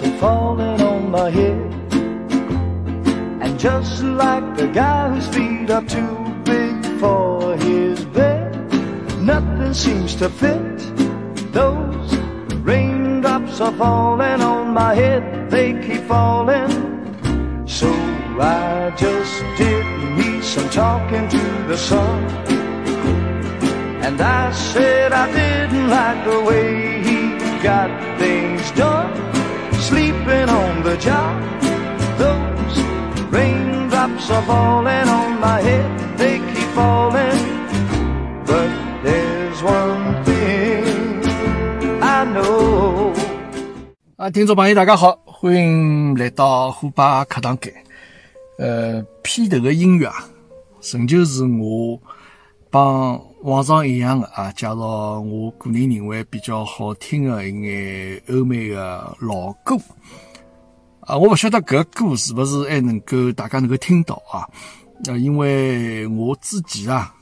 are falling on my head. And just like the guy whose feet are too big for his bed, nothing seems to fit. Those raindrops are falling on my head, they keep falling. So I just did me some talking to the sun. And I said I didn't like the way he got things done. Sleeping on the job, those raindrops are falling on my head, they keep falling. But there's one thing I know. 啊，听众朋友，大家好，欢迎来到虎爸课堂间。呃，片头的音乐啊，仍旧是我帮往常一样的啊，介绍我个人认为比较好听的一眼欧美的老歌。啊，我不晓得搿歌是不是还能够大家能够听到啊？呃，因为我之前啊，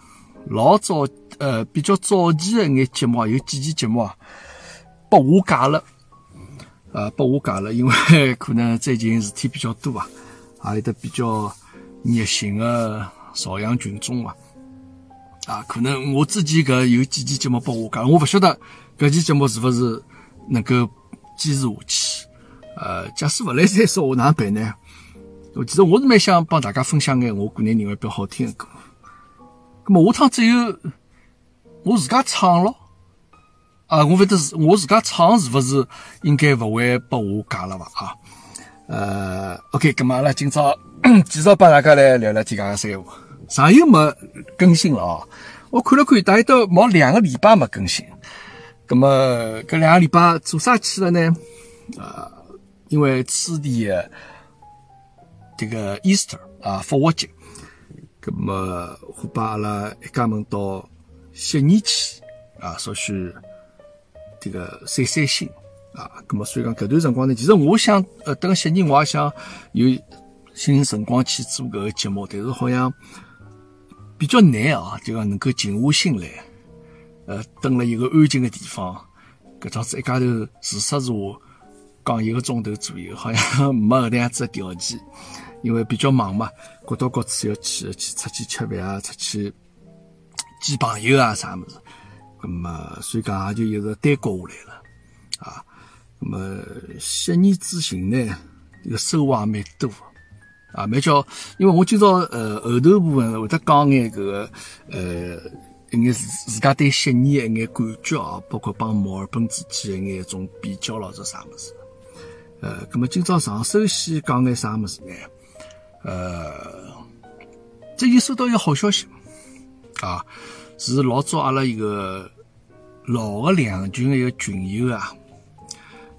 老早呃比较早期的一眼节目啊，有几期节目啊，被下架了。啊，被下架了，因为可能最近事体比较多啊，还有得比较热心的朝阳群众，啊，啊可能我之前搿有几期节目被下架，我不晓得搿期节目是勿是能够坚持下去。呃，假使勿来再说，我哪能办呢？我其实我是蛮想帮大家分享眼我个人认为比较好听的歌。咁么下趟只有我自家唱咯。啊，我勿得是我自家唱是勿是应该勿会被下架了吧？啊，呃，OK，咁么阿拉今朝 继续帮大家来聊聊天家个三话。上又没更新了啊！我看了看，大概都毛两个礼拜没更新。那么搿两个礼拜做啥去了呢？啊，因为此地的这个 Easter 啊，复活节，咁么我把阿拉一家门到悉尼去啊，所许。这个散散心啊，咁么所以讲搿段辰光呢，其实我想呃等悉尼我也想有寻辰光去做搿个节目，但是好像比较难啊，就讲能够静下心来，呃，等了一个安静的地方，搿桩子一家头自说自话讲一个钟头左右，好像没搿能样子的条件，因为比较忙嘛，各到各处要去去出去吃饭啊，出去见朋友啊啥物事。那么，所以讲也就一直耽搁下来了，啊，那么悉尼之行呢，个收获也蛮多，啊，蛮叫，因为我今朝呃后头部分会得讲眼搿个呃一眼自自家对悉尼的一眼感觉啊，包括帮墨尔本之间一眼种比较咯，啥物事？呃，那么今朝上首先讲眼啥物事呢？呃，最近收到一个好消息，啊。是老早阿拉一个老的两群的一个群友啊，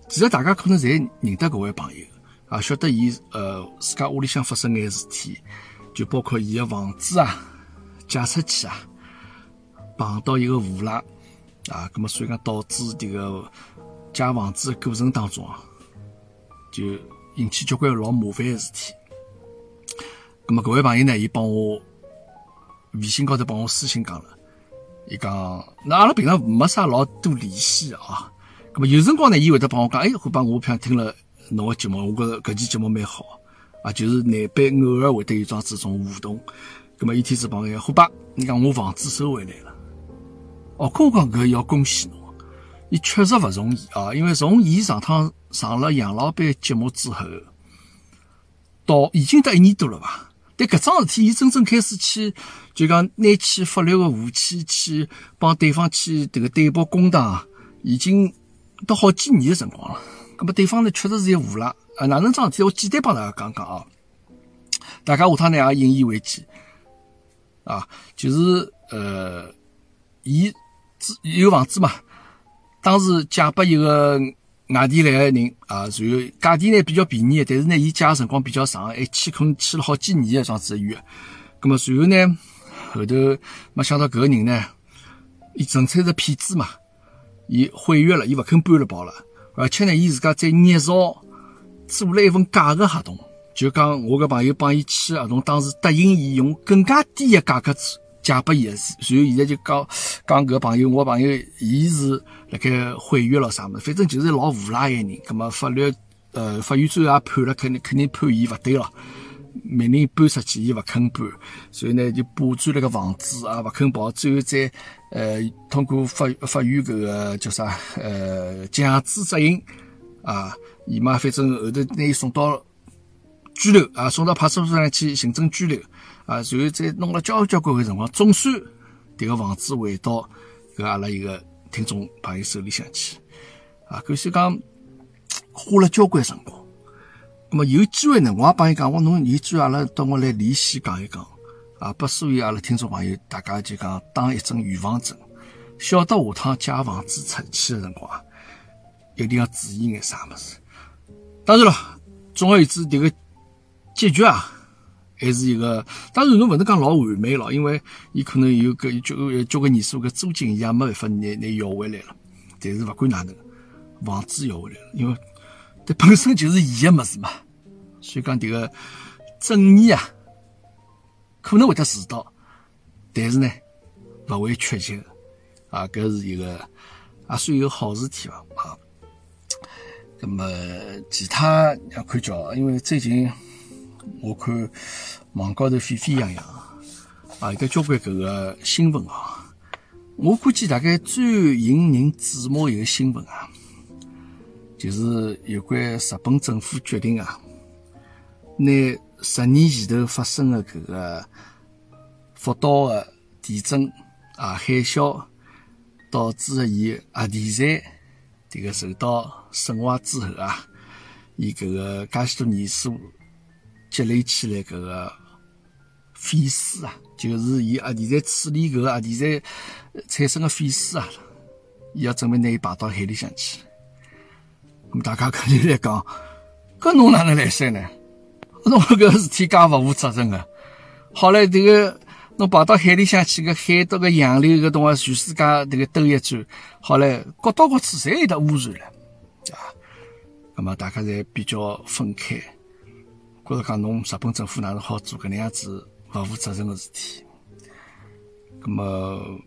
其实大家可能侪认得搿位朋友啊，晓得伊呃自家屋里向发生眼事体，就包括伊个房子啊借出去啊，碰到一个无赖啊，咁么所以讲导致迭个借房子的过程当中啊，就引起交关老麻烦个事体。咁么搿位朋友呢，伊帮我微信高头帮我私信讲了。伊讲，那阿拉平常没啥老多联系啊。咁么有辰光呢，伊会得帮我讲，哎，会帮我平常听了侬个节目，我觉着搿期节目蛮好啊。就是难被偶尔会得有桩子种互动。咁么一天子帮我，虎爸，你讲我房子收回来了。哦，我讲搿要恭喜侬，伊确实勿容易啊。因为从伊上趟上了杨老板节目之后，到已经得一年多了吧。但搿桩事体，伊真正开始去，就讲拿起法律个武器去帮对方去迭个对簿公堂，已经都好几年的辰光了。那么对方呢，确实是一无赖啊！哪能桩事体？我简单帮大家讲讲啊，大家下趟呢也引以为戒啊。就是呃，伊有房子嘛，当时借拨一个。外地来个人啊，然后价钿呢比较便宜，但是呢，伊借个辰光比较长，还签可能签了好几年的这样子约。咁么，随后呢，后头没想到搿个人呢，伊纯粹是骗子嘛，伊毁约了，伊勿肯搬了跑了，而且呢，伊自家再捏造做了一份假的合同，就讲我个朋友帮伊签合同，当时答应伊用更加低的价格借拨伊个，然后现在就讲讲搿朋友，我朋友伊是辣盖毁约了啥物事，反正就是老无赖个人。葛么法律呃，法院最后也判了，肯定肯定判伊勿对了，命令搬出去，伊勿肯搬，所以呢就霸占了个房子啊，勿肯跑，最后再呃通过法法院搿个叫啥呃强制执行啊，伊嘛反正后头拿伊送到拘留啊，送到派出所上去行政拘留啊，然后再弄了交交关关辰光，总算迭个房子回到搿阿拉一个听众朋友手里向去啊，可惜讲。花了交关辰光，那么有机会呢，我也帮伊讲，我侬有机会阿拉到我来联系讲一讲，啊，拨所有阿拉听众朋友，大家就讲打一针预防针，晓得下趟借房子出去的辰光，一定要注意眼啥么子。当然了，总而言之，这个结局啊，还是一个，当然侬勿能讲老完美了，因为伊可能有个交交关年数个租金，伊也没办法拿拿要回来了。但是勿管哪能，房子要回来了，因为。本身就是伊的么子嘛，所以讲这个正义啊，可能会得迟到，但是呢，不会缺席的啊，搿是一个也算一个好事体吧啊。那么其他要看叫，因为最近我看网高头沸沸扬扬啊，有得交关搿个新闻啊，我估计大概最引人注目一个新闻啊。就是有关日本政府决定啊，拿十年前头发生的搿个福岛的地震啊海啸导致的伊核电站迭个受到损坏之后啊，伊搿个介许多年数积累起来搿个废水啊，就是伊核电站处理搿个核电站产生的废水啊，伊要准备拿伊排到海里向去。么大家肯定来讲，搿侬哪能来塞呢？侬搿事体介勿负责任个。好嘞，这个侬跑到海里向去，个海到个洋流搿东啊，全世界这个兜一转，好嘞，各到各处侪有得污染了，啊。那么大家侪比较分开，觉着讲侬日本政府哪能好做搿能样子勿负责任个事体？那么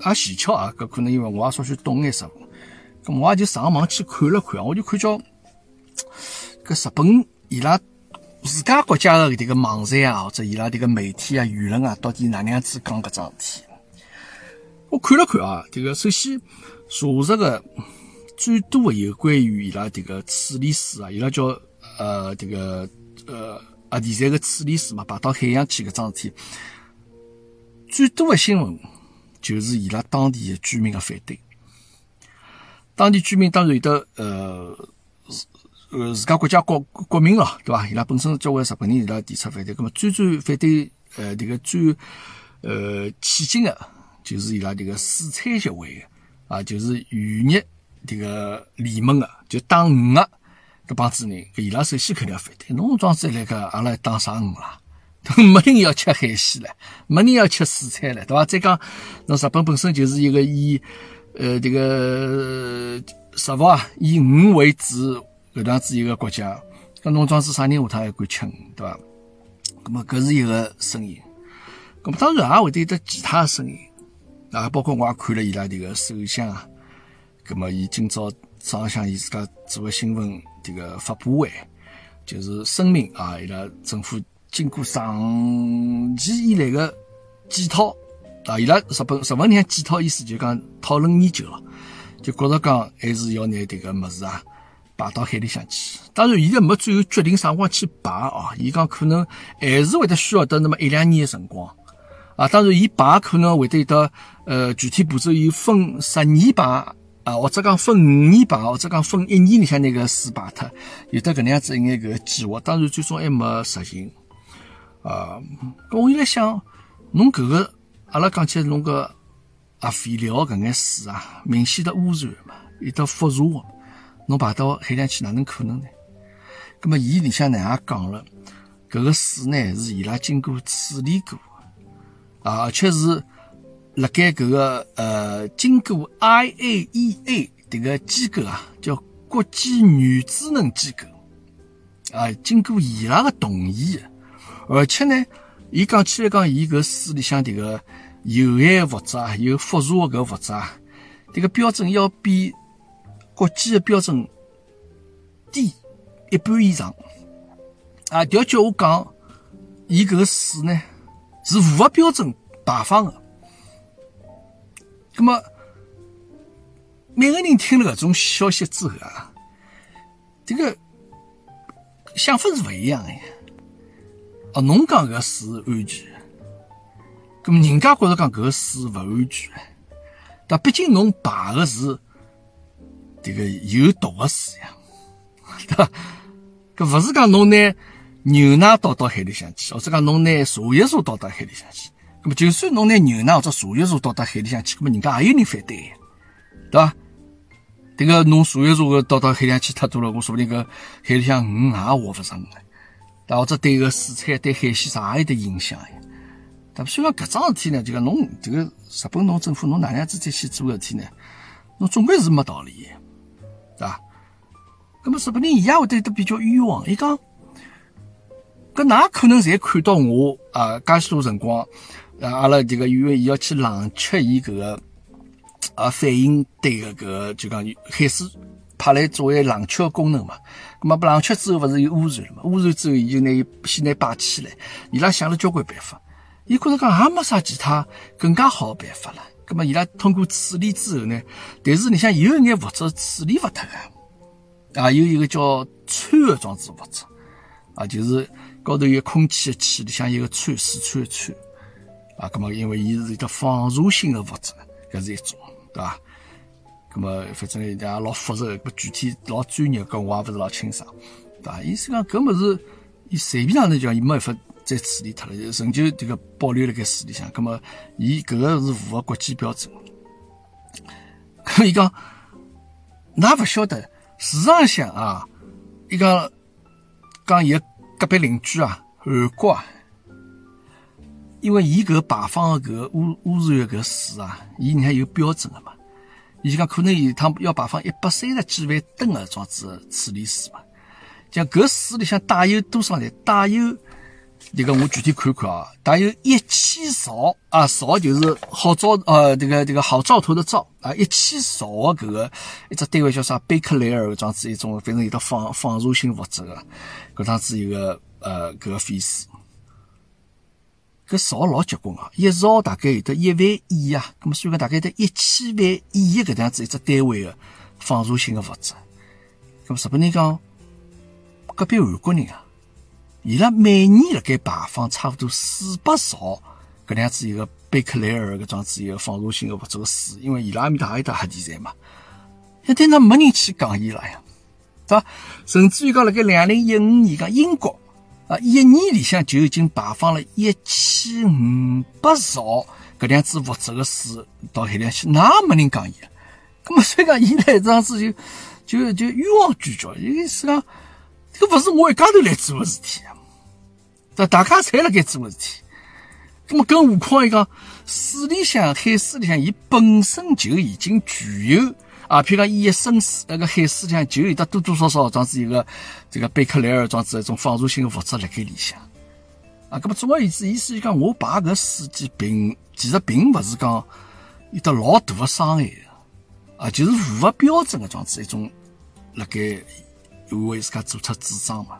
也蹊跷啊，搿可能因为我也稍许懂眼什。咁我也就上网去看了看，我就看叫搿日本伊拉自家国家的迭个网站啊，或者伊拉迭个媒体啊、舆论啊，到底哪能样子讲搿桩事体？我看了看啊，这个首先查实个最多的有关于伊拉迭个处理水啊，伊拉叫呃迭个呃核电站个处理水嘛，排到海洋去搿桩事体，最多的新闻就是伊拉当地的居民的反对。当地居民当然有的，呃，呃，自家国家国国民咯，对伐？伊拉本身交关日本人，伊拉提出反对。那么最最反对，呃，这个最呃起劲的，就是伊拉这个水产协会啊，就是渔业这个联盟的，就打鱼的搿帮子人，伊拉首先肯定要反对。侬庄子来个，阿拉打啥鱼啦？没人要吃海鲜了，没人要吃水产了，对伐？再讲，侬日本本身就是一个以呃，这个食物啊，以鱼为主，搿样子一个国家，搿农庄是啥人下趟还敢吃，对伐？那么搿是一个声音，那么当然也会得有得其他声音啊，包括我也看了伊拉这个首相啊，那么伊今朝早浪向伊自家做个新闻这个发布会，就是声明啊，伊拉政府经过长期以来的检讨。啊！伊拉日本日本人检讨意思就讲讨论研究了，就觉着讲还是要拿迭个物事啊排到海里向去。当然，现在没最后决定啥辰光去排啊。伊讲可能还是会得需要得那么一两年的辰光啊。当然，伊排可能会得有得呃具体步骤有分十年排啊，或者讲分五年排，或者讲分一年里向那个水排脱，有得搿能样子一眼搿个计划。当然，最终还没实行啊。我现在想，侬搿个。阿拉讲起侬个啊废料搿眼水啊，明显的污染嘛，有得辐射个，侬排到海洋去哪能可能呢？葛么伊里向呢也讲了，搿个水呢是伊拉经过处理过，啊，而且是辣盖搿个呃经过 IAEA 迭个机构啊，叫国际原子能机构啊，经过伊拉个同意，而且呢，伊讲起来讲，伊搿水里向迭个。有害物质啊，有辐射的搿物质啊，这个标准要比国际的标准低一半以上，啊，调叫我讲，伊搿个水呢是符合标准排放的。那么每个人听了搿种消息之后啊，这个想法是勿一样的。哦，侬讲搿水安全，咁么人家觉着讲搿个水勿安全，但毕竟侬排的是这个有毒的水呀，对伐？搿勿是讲侬拿牛奶倒到海里向去，或者讲侬拿茶叶茶倒到海里向去。咁么就算侬拿牛奶或者茶叶茶倒到海里向去，咁么人家也有人反对，对伐？迭个侬茶叶茶个倒到海里向去太多了，我说不定搿海里向鱼也活勿成个。或者对个水产、对海鲜啥也有得影响呀。但虽然搿桩事体呢，就讲侬这个日本侬政府侬哪能样子再去做事体呢？侬总归是没道理，对伐？那么日本人伊也会得都比较冤枉。伊讲，搿哪可能侪看到我啊？介许多辰光，啊，阿拉这个因为伊要去冷却伊搿个啊反应堆个搿个就讲海水。派来作为冷却功能嘛，咁么冷却之后，勿是有污染了嘛？污染之后，伊就拿伊先拿摆起来。伊拉想了交关办法，伊觉着讲也没啥其他更加好的办法了。咁么伊拉通过处理之后呢？但是你想有一眼物质处理勿脱个，啊，有一个叫氚的装置物质，啊，就是高头有空气的气里向有个氚，四川的氚，啊，咁么因为伊是一个放射性的物质，搿是一种，对伐？咁么，反正也老复杂，搿具体老专业，搿我也勿是老清爽，对伐？意思讲，搿物事，伊随便哪能讲，伊没办法再处理脱了，仍旧这个保留辣盖水里向。咁么，伊搿个是符合国际标准。伊讲，㑚勿晓得，事实上啊，伊讲讲伊个隔壁邻居啊，韩国啊，因为伊搿排放个搿污污染个搿水啊，伊人家有标准个嘛。伊就讲可能一趟要排放一百三十几万吨的装置处理水嘛，像搿水里向带有多少呢？带有这个我具体看看啊，带有一千兆啊，兆就是好兆呃这个这个好兆头的兆啊，一千兆的搿个一只单位叫啥？贝克莱尔装置一种，反正有的放放射性物质的搿样子一个呃搿个废水。搿兆老结棍啊！一兆大概有得一万亿啊，咁么算个大概得一千万亿搿样子一只单位的放射性的物质。咁么日本人讲，隔壁韩国人啊，伊拉每年辣盖排放差不多四百兆搿样子一个贝克莱尔搿装置一个放射性的物质个水，因为伊拉埃面搭也有得核电站嘛，一但那没人去讲伊拉呀，对伐？甚至于讲辣盖两零一五年讲英国。啊，一年里向就已经排放了一千五百兆搿样子物质的水到海里去，哪没人讲伊啊？咁么所以讲，伊来这样子就就就冤枉拒绝，意思讲，这个勿是我一家头来做的事体啊，这大家侪辣盖做的事体。那么更何况伊讲水里向海水里向，伊本身就已经具有。啊，譬如讲，伊一深水那个海水里向就有得多多少少装置一个这个贝克莱尔装置一种放射性的物质辣盖里向。啊，那么总而言之，意思就讲我排搿水机并其实并勿是讲有得老大的伤害啊，就是符合标准的装置一种辣盖为自家做出主张嘛。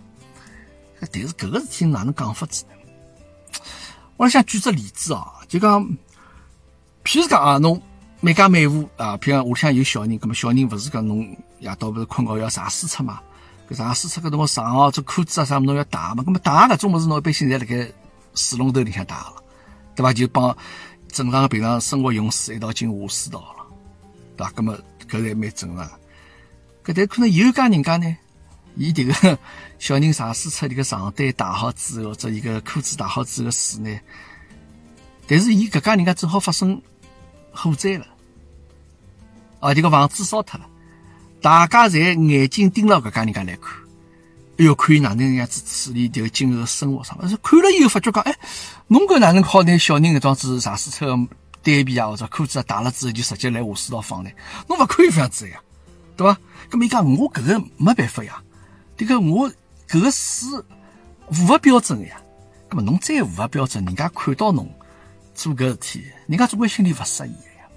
但是搿个事体哪能讲法子呢？我想举只例子啊，就讲譬如讲啊，侬。每家每户啊，譬如讲屋里向有小人，咁么小人勿是讲侬夜到勿是困觉要上书册嘛？搿上书册搿辰光上哦，这裤子啊啥么侬要汏嘛？咁么汏搿种物事侬一般性侪辣盖水龙头里向汏了，对伐？就帮正常平常生活用水一道进下水道了，对伐？咁么搿才蛮正常。搿但可能有家人家呢，伊迭个小人上书册迭个床单汏好之后，或者伊个裤子汏好之后个水呢，但是伊搿家人家正好发生火灾了。啊，这个房子烧脱了，大家侪眼睛盯牢搿家人家来看，哎哟，看伊哪能样子处理这个今后生活上。是看了以后发觉讲，哎，侬搿哪能好拿小人搿桩子上水车单皮啊或者裤子啊汏了之后就直接来下水道放呢？侬勿可以这样子呀，对伐？搿么伊讲我搿个没办法呀，这个我搿个水符合标准的呀。搿么侬再符合标准，人家看到侬做搿事体，人家总归心里勿适意呀。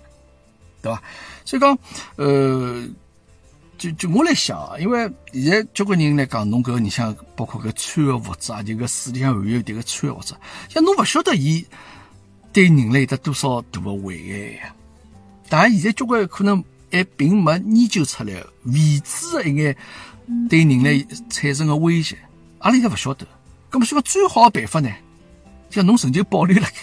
对吧？所以讲，呃，就就我来想啊，因为现在交关人来讲，侬搿个你像包括搿穿个物质啊，就搿水里向含有迭个穿个物质，像侬勿晓得伊对人类得多少大个危害呀。当然，现在交关可能还并没研究出来未知的一眼对人类产生个威胁，阿拉现在勿晓得。咁么，所以最好个办法呢，叫侬仍旧保留辣盖，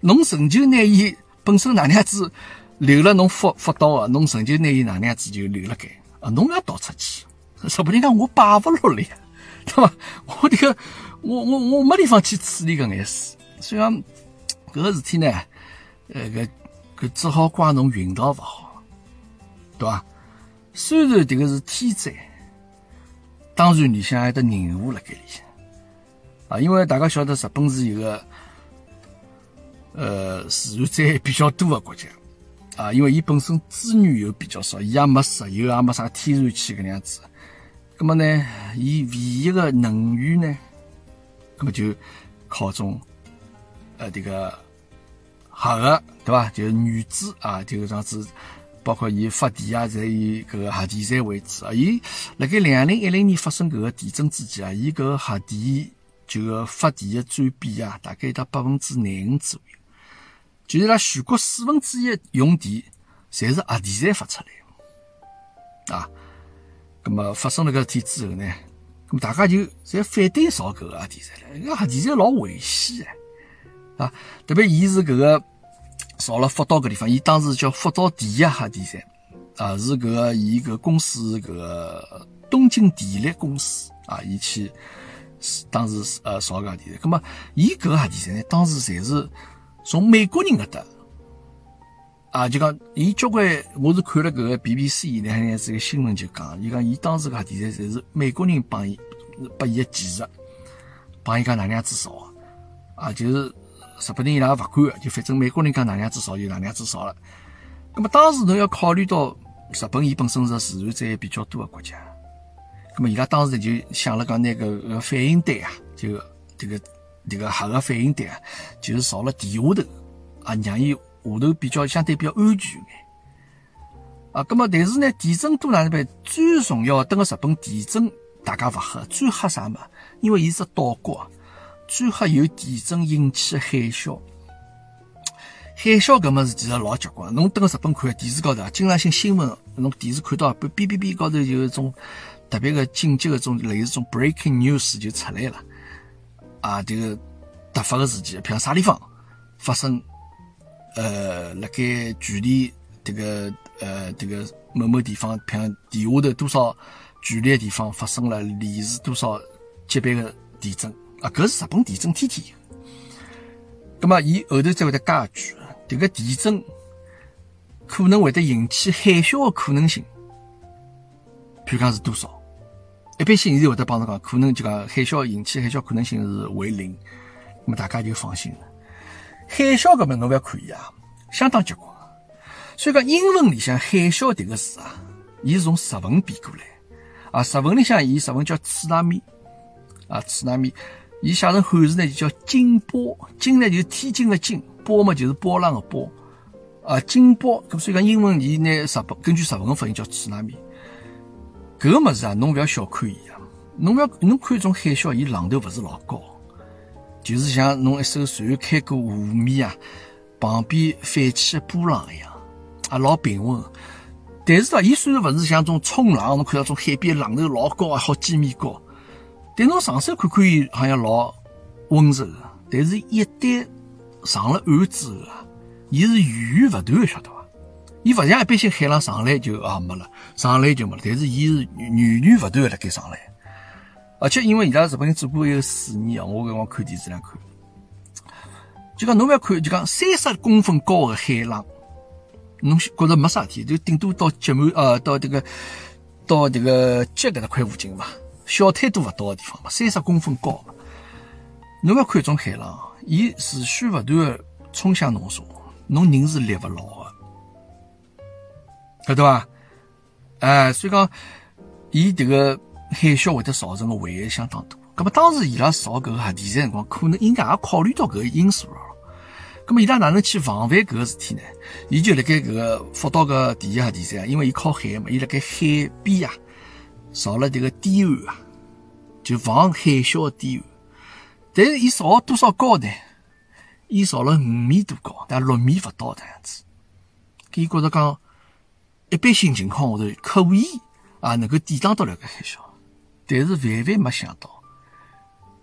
侬仍旧拿伊本身哪能样子。留了侬福福到个，侬成就拿伊哪能样子就留了该啊！侬要倒出去，说不定讲我摆勿落了呀，对伐？我这个我我我没地方去处理搿眼事，所以讲搿个事体呢，呃，搿搿只好怪侬运道勿好，对伐？虽然迭个是天灾，当然里向还得人物辣盖里向啊，因为大家晓得日本是一个呃自然灾害比较多的国家。啊，因为伊本身资源又比较少，伊也没石油，也没啥天然气搿样子。葛么呢，伊唯一的能源呢，葛么就靠种呃这个核的，对伐？就是原子啊，就这样子，包括伊发电啊，侪以搿个核电站为主啊。伊辣盖两零一零年发生搿个地震之前啊，伊搿个核电就个发电的占比啊，大概到百分之廿五左右。就是拉全国四分之一用电，侪是核电站发出来啊。咁么发生了搿事体之后呢，咁大家就侪反对造搿个核电站了。因为核电站老危险的啊，特别伊是搿个造了福岛搿地方，伊当时叫福岛第一核电站啊，是搿个伊搿公司搿个东京电力公司啊，伊去当时呃造搿核电站。咁么伊搿个核电站呢，当时侪是。从美国人搿搭啊，就讲伊交关，我是看了搿个 BBC 那样子个新闻，就讲伊讲伊当时搿核电站侪是美国人帮伊拨伊个技术，帮伊讲哪能样子造啊，就是日本人伊拉勿管，就反正美国人讲哪能样子造就哪能样子造了。那么当时侬要考虑到日本伊本身是自然灾害比较多个国家，那么伊拉当时就想了讲那个个反应堆啊，就这个。这个核个反应堆啊，就是造了地下头啊，让伊下头比较相对比较安全眼啊。咁么，但是呢，地震多哪能办？最重要，等个日本地震，大家勿吓，最吓啥么？因为伊是岛国，最吓有地震引起的海啸。海啸搿么事其实老结棍，侬等个日本看电视高头，经常性新闻，侬电视看到哔哔哔高头有一种特别个紧急个种类似种 breaking news 就出来了。啊，这个突发个事件，譬如啥地方发生，呃，辣盖距离这个呃这个某某地方，譬如地下头多少距离的地方发生了里氏多少级别的地震啊，搿是日本地震天天有。那么，伊后头再会得加一句，迭个地震可能会得引起海啸的可能性，譬如讲是多少？一般性，现在会得帮侬讲，可能就讲海啸引起海啸可能性是为零，那么大家就放心了。海啸搿么侬勿要可以啊，相当结棍。所以讲英文里向海啸迭个词啊，伊是从日文变过来啊，日文里向伊日文叫次纳米啊，次纳米，伊写成汉字呢就叫惊波，惊呢就是天津的惊，波嘛就是波浪的波啊，惊波。咁所以讲英文伊拿日本根据日文的发音叫次纳米。搿个物事啊，侬勿要小看伊啊！侬勿要侬看种海啸，伊浪头勿是老高，就是像侬一艘船开过湖面啊，旁边泛起的波浪一样，啊，老平稳。但是呢，伊虽然勿是像种冲浪，侬看到种海边浪头老高啊，好几米高，但侬上手看看伊好像老温柔个。但是，一旦上了岸之后啊，伊是源源勿断个，晓得伐？伊勿像一般性海浪上来就啊没了，上来就没了。但是伊是源源不断的辣盖上来，而且因为伊拉日本人做过一个实验啊，我搿光看电视上看，就讲侬勿要看，就讲三十公分高的海浪，侬觉着没啥事体，就顶多到脚满呃到这个到这个脚搿搭块附近嘛，小腿都勿到的地方嘛，三十公分高嘛。侬要看一种海浪，伊持续不断的冲向侬说，侬人是立勿牢个。晓得伐？哎，所以讲，伊迭个海啸会得造成个危害相当大。咁么当时伊拉造搿个核电站辰光，可能应该也考虑到搿个因素了。咁么伊拉哪能去防范搿个事体呢？伊就辣盖搿个福岛个第一核电站，因为伊靠海嘛，伊辣盖海边啊，造了迭个堤岸啊，就防海啸的堤岸。但是伊造了多少高呢？伊造了五米多高，但六米勿到的样子。伊觉着讲，一般性情况下头可以啊，能够抵挡得了搿海啸。但是万万没想到，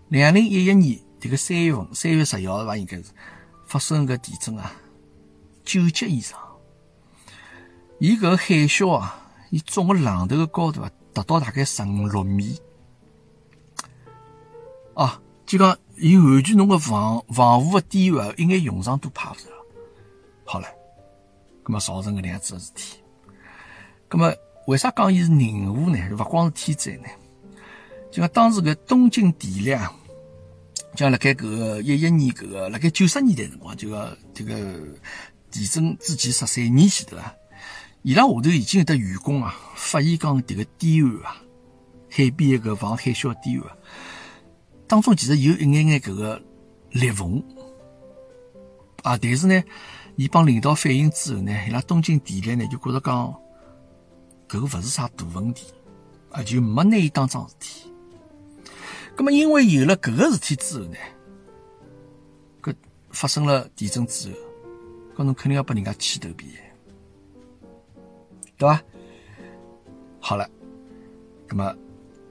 两零一一年迭个三月份，三月十一号伐，应该是。发生个地震啊，九级以上。伊搿个海啸啊，伊冲个浪头个高度啊，达到大概十五六米。啊，就讲伊完全侬个防防护个堤岸一眼用场都派勿着。好了，葛末造成搿能样子个事体。葛末为啥讲伊是人祸呢？勿光是天灾呢？就讲当时搿东京电力啊。像辣盖搿个一一年，搿个辣盖九十年代辰光，就个这个地震之前十三年前头啊，伊拉下头已经有得员工啊，发现讲迭个堤岸啊，海边一个防海啸堤岸，当中其实有一眼眼搿个裂缝啊，但是呢，伊帮领导反映之后呢，伊拉东京电力呢就觉着讲搿个勿是啥大问题啊，就没拿伊当桩事体。那么，因为有了搿个事体之后呢，搿发生了地震之后，搿侬肯定要拨人家牵头皮，对伐？好了，那么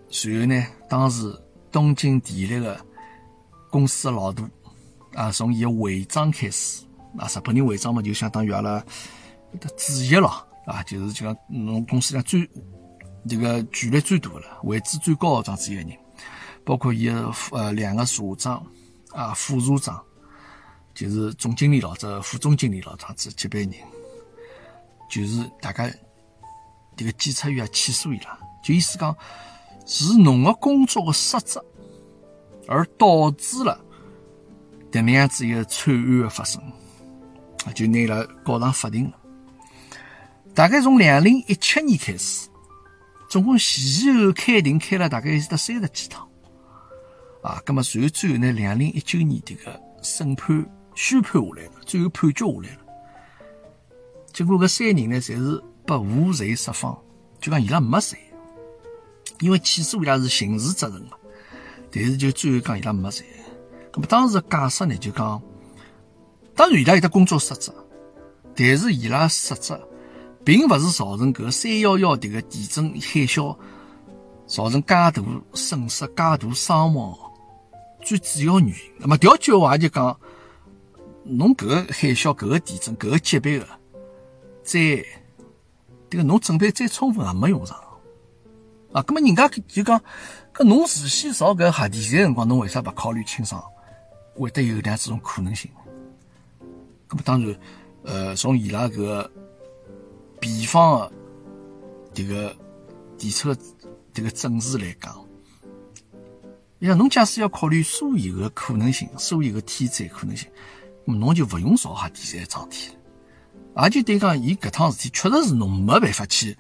随后呢，当时东京电力的公司的老大啊，从伊个会长开始。啊，日本人会长嘛，就相当于阿拉的主席了啊，就是就讲侬公司里最这个权力最大的了，位置最高的这样子一个人。包括伊个呃两个社长啊、副社长，就是总经理咯，这副总经理咯，这样子级别人，就是大家这个检察院起诉伊拉，就意思讲是侬个工作的失职，而导致了这能样子一个惨案的发生，就拿伊拉告上法庭了。大概从两零一七年开始，总共前后开庭开了大概是得三十几趟。啊，那么随后最后呢，两零一九年这个审判宣判下来了，最后判决下来了。结果搿三人呢，侪是被无罪释放，就讲伊拉没罪，因为起诉伊拉是刑事责任嘛。但是就最后讲伊拉没罪。那么当时解释呢，就讲，当然伊拉有得工作失职，但是伊拉失职，并不是造成搿三幺幺迭个地震海啸造成介大损失、介大伤亡。最主要原因，那么调句话就讲，侬搿个海啸、搿个地震、搿个级别的灾，迭个侬准备再充分也没用上啊。葛么人家就讲，搿侬事先造搿核电站辰光，侬为啥勿考虑清爽，会得有两这种可能性？葛么当然，呃，从伊拉搿个比方的迭个提出迭个证词来讲。呀，侬假使要考虑所有的可能性，所有的天灾可能性，那么侬就勿用造核电站桩体了。而且对讲，伊搿趟事体确实是侬没办法去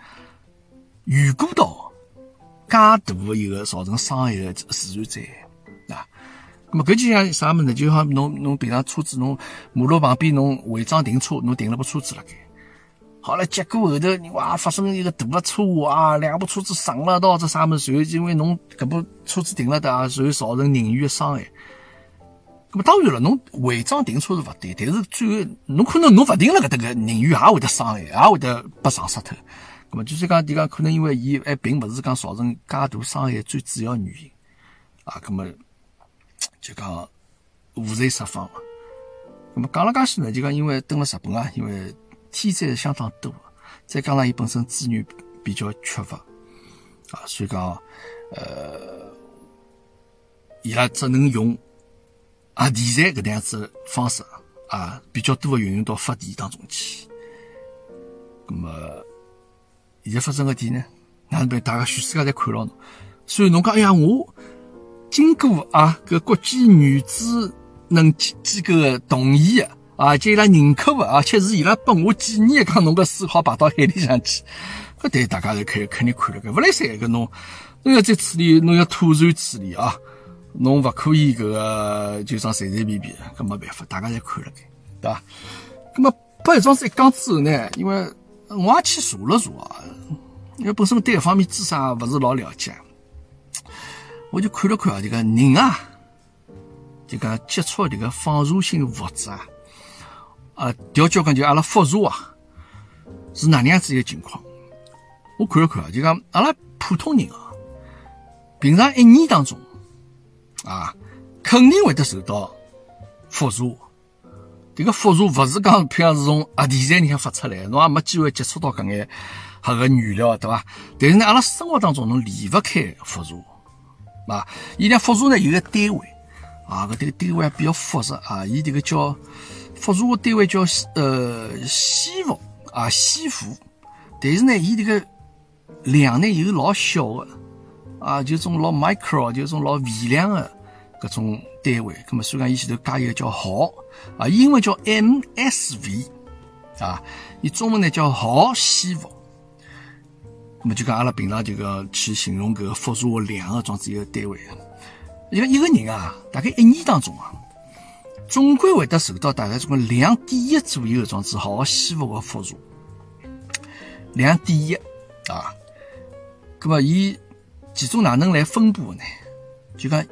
预估到介大的一个造成伤害的自然灾害啊。那么搿就像啥物事呢？就像侬侬平常车子侬马路旁边侬违章停车，侬停了部车子辣盖。好了，结果后头哇发生一个大的车祸啊，两部车子撞了到这啥么？随后因为侬搿部车子停了的啊，随后造成人员的伤害。那么当然了，侬违章停车是勿对，但是最后侬可能侬勿停了搿搭个人员也会得伤害，也会得被撞死脱。那么就是讲，你讲可能因为伊还并勿是讲造成介大伤害最主要原因啊。那么就讲无罪释放了。那么讲了介许呢，就讲因为登了日本啊，因为。天灾相当多，再加上伊本身资源比较缺乏啊，所以讲，呃，伊拉只能用核电站搿能样子方式啊，比较多的运用到发电当中去。那么现在发生个点呢？哪能办？大家全世界侪看牢侬，所以侬讲，哎呀，我经过啊，搿国际原子能机机构的同意啊。啊，且伊拉认可的，而且是伊拉拨我建议，讲侬个水好排到海里向去，搿对大家是肯肯定看了个，勿来三个侬，侬要再处理，侬要妥善处理啊，侬勿可以搿个就讲随随便便，搿没办法，大家侪看了对伐？那么把搿桩事一讲之后呢，因为我也去查了查啊，因为本身对搿方面知识也勿是老了解，我就看了看啊，这个人啊，就讲接触迭个放射性物质啊，啊，调交关就阿拉辐射啊，是哪能样子一个情况？我看了看啊，就讲阿拉普通人啊，平常一年当中啊，肯定会得受到辐射。这个辐射勿是讲，譬如是从核电站里向发出来，侬也没机会接触到搿眼核个原料，对伐？但是呢，阿拉生活当中侬离勿开辐射，啊，伊呢辐射呢有个单位，啊，搿这个单位比较复杂啊，伊这个叫辐射个单位叫呃西弗啊西弗，但是呢，伊这个量呢又老小个，啊，就种老 micro，就种老微量个搿种单位。咁么，所以讲伊前头加一个叫毫。啊，英文叫 MSV，啊，伊中文呢叫毫西弗。那么就讲阿拉平常就讲去形容搿个辐射量个装置一个单位。一个一个人啊，大概一年当中啊，总归会得受到大概种两点一左右个装置毫西弗个辐射。两点一啊，咁么伊其中哪能来分布呢？就讲。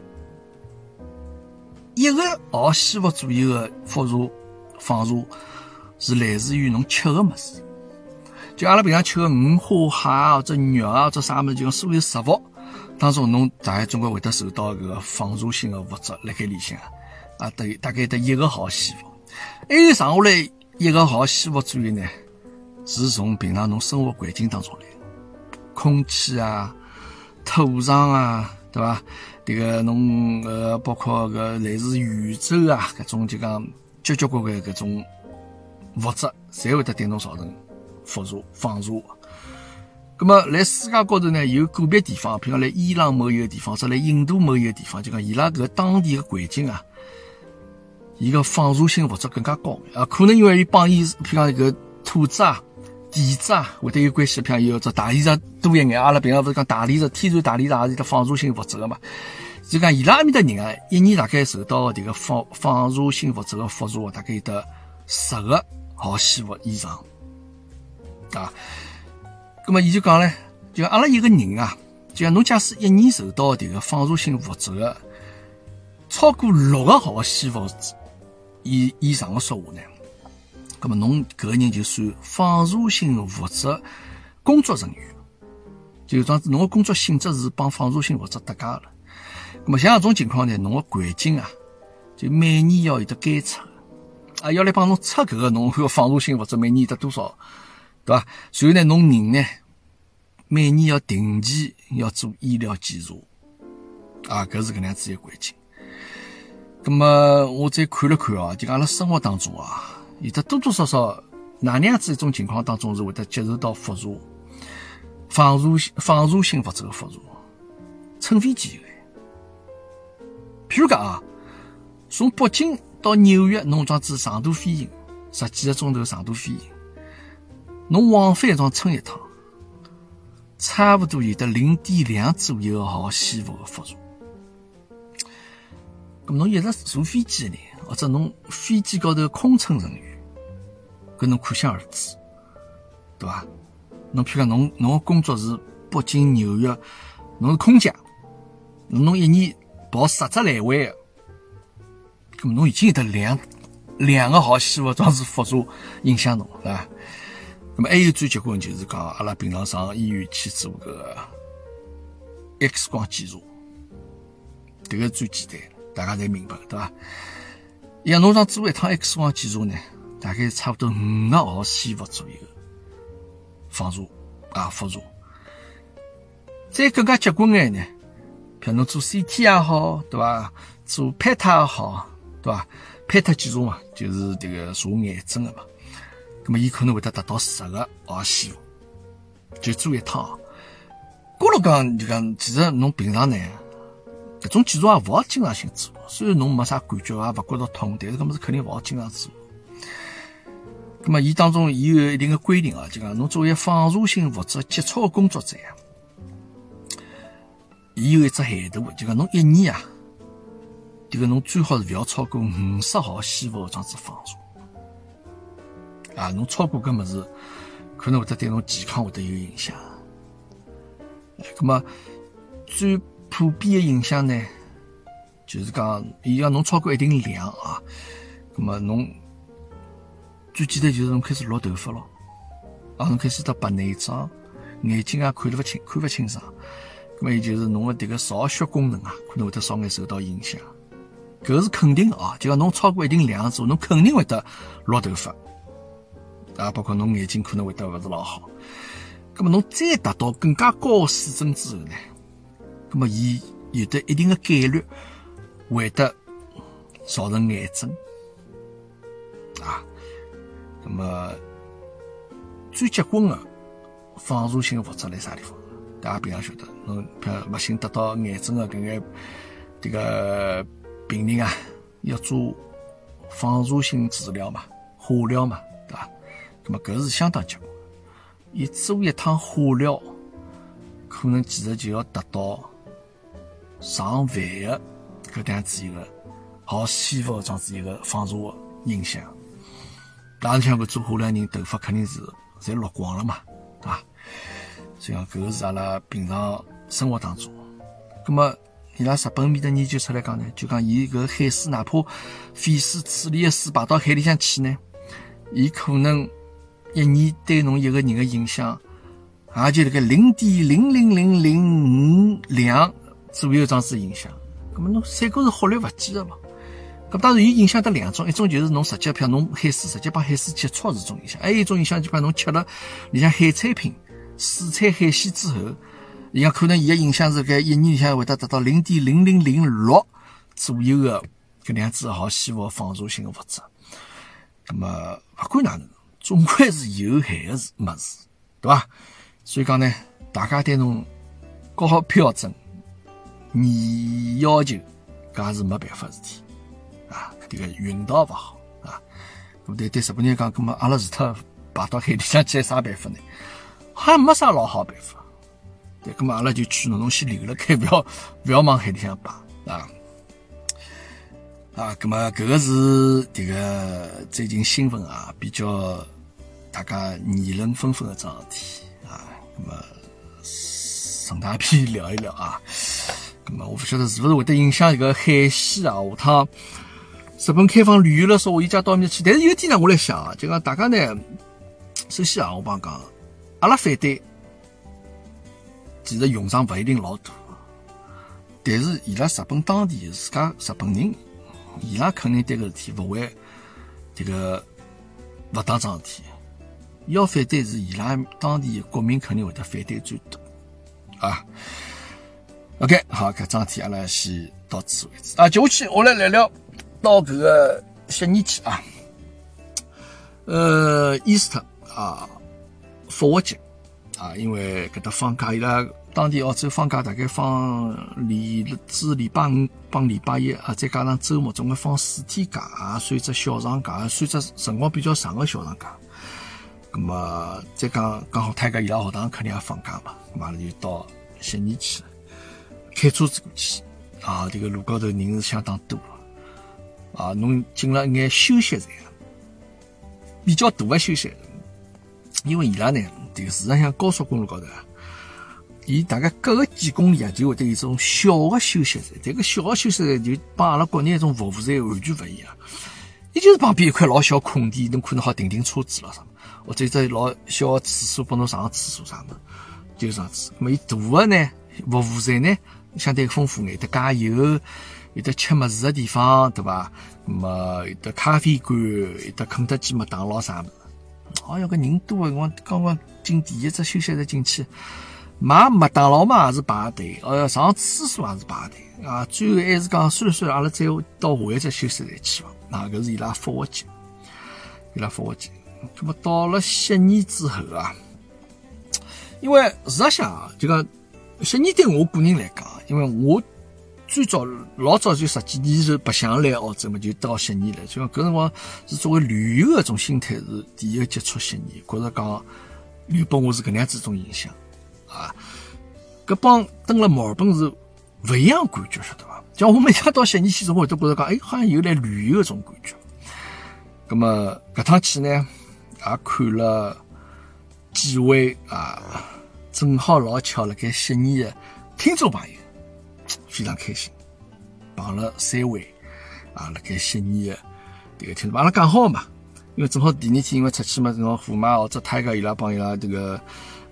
一个毫西弗左右的辐射放射是来自于侬吃的物事，就阿拉平常吃的鱼、虾、蟹或者肉啊，或者啥物事，就所有食物当中，侬大概总归会得受到搿个放射性的物质辣盖里向啊，大大概得一个毫西弗，还有剩下来一个毫西弗左右呢，是从平常侬生活环境当中来，空气啊、土壤啊，对伐？这个侬呃，包括个类似宇宙啊，搿种就讲交交关关搿种物质，侪会得对侬造成辐射放射。葛么，来世界高头呢，有个别地方，譬如讲来伊朗某一个地方，或者来印度某一个地方，就讲伊拉搿当地个环境啊，伊个放射性物质更加高啊，可能因为伊帮伊，譬如讲搿土质啊。地质啊，会得有关系。譬如有只大理石多一眼，阿拉平常勿是讲大理石、天然大理石也是得放射性物质个嘛。就讲伊拉埃面的人啊，一年大概受到迭个放放射性物质个辐射，大概有得十个毫西弗以上啊。那么伊就讲唻，就阿拉一个人啊，就像侬假使一年受到迭个放射性物质个超过六个毫西弗以以上个说话呢？那么侬搿个人就算放射性物质工作人员，就讲侬个工作性质是帮放射性物质搭界了。那么像搿种情况呢，侬个环境啊，就每年要有得监测，啊，要来帮侬测搿个侬个放射性物质每年有得多少，对伐？所以呢，侬人呢，每年要定期要做医疗检查，啊，搿是搿能样子一个环境。那么我再看了看啊，就阿拉生活当中啊。有的多多少少哪能样子一种情况当中是会得接受到辐射、放射性、放射性物质的辐射，乘飞机的。譬如讲啊，从北京到纽约，侬装子长途飞行，十几个钟头长途飞行，侬往返一趟乘一趟，差不多有的零点两左右毫西弗的辐射。咁侬一直坐飞机呢，或者侬飞机高头空乘人员。搿侬可想而知，对伐？侬譬如讲，侬侬个工作是北京、纽约，侬是空姐，侬一年跑十只来回，搿么侬已经有得两两个毫西弗装是辐射影响侬，是伐？那么还有最结棍就是讲，阿拉平常上医院去做搿个 X 光检查，迭个最简单，大家侪明白，对伐？像侬上做一趟 X 光检查呢？大概差不多五个毫西弗左右放射啊辐射，再更加结棍眼呢，譬如侬做 CT 也好，对伐？做 PET 也好，对伐？PET 检查嘛，就是这个查癌症的嘛。那么，伊可能会得达到十个毫西弗，就做一趟。过了讲就讲，其实侬平常呢，搿种检查也勿好经常性做。虽然侬没啥感觉，也勿觉着痛，但是搿么是肯定勿好经常做。那么，伊当中伊有一定的规定啊，就讲侬作为放射性物质接触的工作者啊，伊有一只限度，就讲侬一年啊，这个侬最好是勿要超过五十毫西弗这样子放射。啊，侬超过搿物事，可能会得对侬健康会得有影响。咁么最普遍的影响呢，就是讲，伊讲侬超过一定量啊，咁么侬最简单就是侬开始落头发咯，啊，侬开始得白内障，眼睛啊看得勿清，看勿清爽，咁么伊就是侬个迭个造血功能啊，可能会得稍眼受到影响。搿是肯定的啊，就讲侬超过一定量之后，侬肯定会得落头发，啊，包括侬眼睛可能会得勿是老好。咁么侬再达到更加高的水准之后呢？咁么伊有的一定的概率会得造成癌症啊。那么最结棍的放射性物质在啥地方？大家平常晓得，侬如勿幸得到癌症的搿眼迭个病人啊，要做放射性治疗嘛，化疗嘛，对伐？咁么搿是相当结棍。伊做一趟化疗，可能其实就要达到上万个搿样子一个好稀薄这样子一个放射影响。当然，像搿做化疗人头发肯定是侪落光了嘛，对伐？所以讲搿个是阿拉平常生活当中。葛末伊拉日本面的研究出来讲呢，就讲伊搿海水哪怕废水处理的水排到海里向去呢，伊可能。一年对侬一个人的影响，也就那个零点零零零零五两左右这样子影响。那么侬三个是忽略勿计的咯。当然，伊影响得两种，一种就是侬直接，譬如侬海水直接帮海水接触是种影响；，还有一种影响就讲侬吃了里向海产品、水产海鲜之后，伊讲可能伊个影响是搿一年里向会得达到零点零零零六左右的搿样子好稀薄放射性的物质。那么勿管哪能。总归是有害的事物事，对吧？所以讲呢，大家对侬搞好标准、你要求，搿也是没办法事体啊。这个运道勿好啊。对对日本人讲，咁么阿拉除脱排到海里向去，啥办法呢？还没啥老好办法。对，咁么阿拉就劝侬，侬先留了盖，不要不要往海里向排啊。啊，咁么搿个是这个最近新闻啊，比较。大家议论纷纷的桩事体啊，那么顺带便聊一聊啊。那么我不晓得是不是会得影响一个海鲜啊？下趟日本开放旅游了，说我一家到面去。但是有一点呢，我来想啊，就讲大家呢，首先啊，我帮讲，阿拉反对，其实用场不一定老大，但是伊拉日本当地自家日本人，伊拉肯定对个事体不会这个不当桩事体。要反对是伊拉当地国民肯定会得反对最多啊。OK，好，搿桩事体阿拉先到此为止啊。接下去我来聊聊到搿个新年期啊，呃，伊斯特啊，复活节啊，因为搿搭放假，伊拉当地澳洲放假大概放礼至礼拜五帮礼拜一啊，再加上周末总归放四天假啊，算只小长假，算只辰光比较长的小长假。那么再讲刚好泰戈伊拉学堂肯定也放假嘛，马上就到新年去了，开车子过去啊，这个路高头人是相当多啊，侬进了眼休息站，比较大的休息站，因为伊拉呢，这个市场上高速公路高头啊，伊大概隔个几公里啊，就会得有种小的休息站，这个小的休息站就帮阿拉国内一种服务站完全不一样，也就是旁边一块老小空地，侬可能好停停车子了啥么。或者只老小的厕所，帮侬上个厕所啥么，就这样子。那么伊大的呢，服务站呢，相对丰富眼，得加油，有得吃么子的地方，对吧？那么有得咖啡馆，有得肯德基、麦当劳啥么子。哎哟，搿人多啊！我刚刚进第一只休息室进去，买麦当劳嘛也是排队，呃，上厕所也是排队啊。最后还是讲算了算了，阿拉再到下一只休息站去伐。那搿是伊拉复活节，伊拉复活节。那么到了新年之后啊，因为事实上啊，就讲新年对我个人来讲，因为我最早老早就十几年就白相来澳洲嘛，就到新年了。就讲搿辰光是作为旅游的种心态是第一个接触悉尼，觉着讲旅游我是搿能样子种印象啊。搿帮登了墨尔本是勿一样感觉，晓得伐？像我每趟到悉尼去，总会都觉着讲，哎，好像有来旅游搿种感觉。葛么搿趟去呢？也看了几位啊，正好老巧辣盖悉尼的听众朋友，非常开心，碰了三位啊，辣盖悉尼的迭个听众，阿拉讲好嘛，因为正好第二天因为出去嘛，正好虎妈或者泰哥伊拉帮伊拉迭个。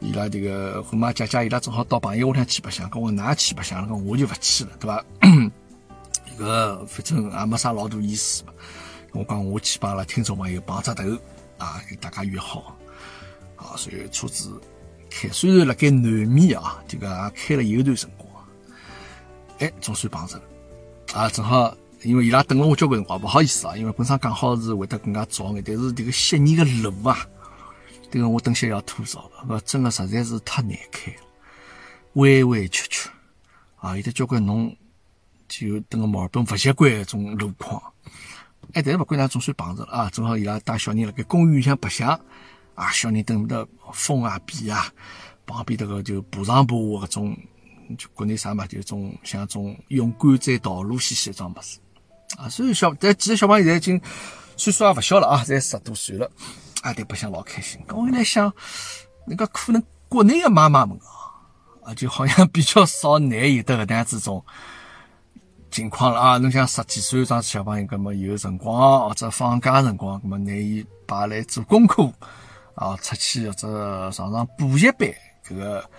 伊拉这个虎妈姐姐伊拉正好到朋友屋里向去白相，跟我哪去白相？讲我就不去了，对吧？搿反正也没啥老大意思嘛。我讲我去帮阿拉听众朋友碰只头啊，给大家约好啊。所以车子开，虽然辣盖南面啊，这个也开了有段辰光，哎，总算碰着了啊。正好因为伊拉等了我交关辰光，不好意思啊，因为本身讲好是会得更加早眼，但是这个悉尼个路啊。这个我等歇要吐槽了，那真的实在是太难开了，弯弯曲曲啊！有的交关侬就等个墨尔本不习惯一种路况，哎，但是不管哪总算碰着了啊！正好伊拉带小人辣盖公园里向白相啊，小人等的风啊、雨啊，旁边这个就爬上爬下搿种，就国内啥嘛，就种像种勇敢在道路兮兮一桩物事啊！所以小但几个小朋友现在已经岁数也勿小了啊，才十多岁了。啊，对，白相老开心。我在想，那个可能国内的妈妈们啊，啊，就好像比较少难有得搿样子种情况了啊。侬像十几岁这样小朋友，搿么有辰光或者放假辰光，搿么难以把来做功课啊，出去或者上上补习班搿个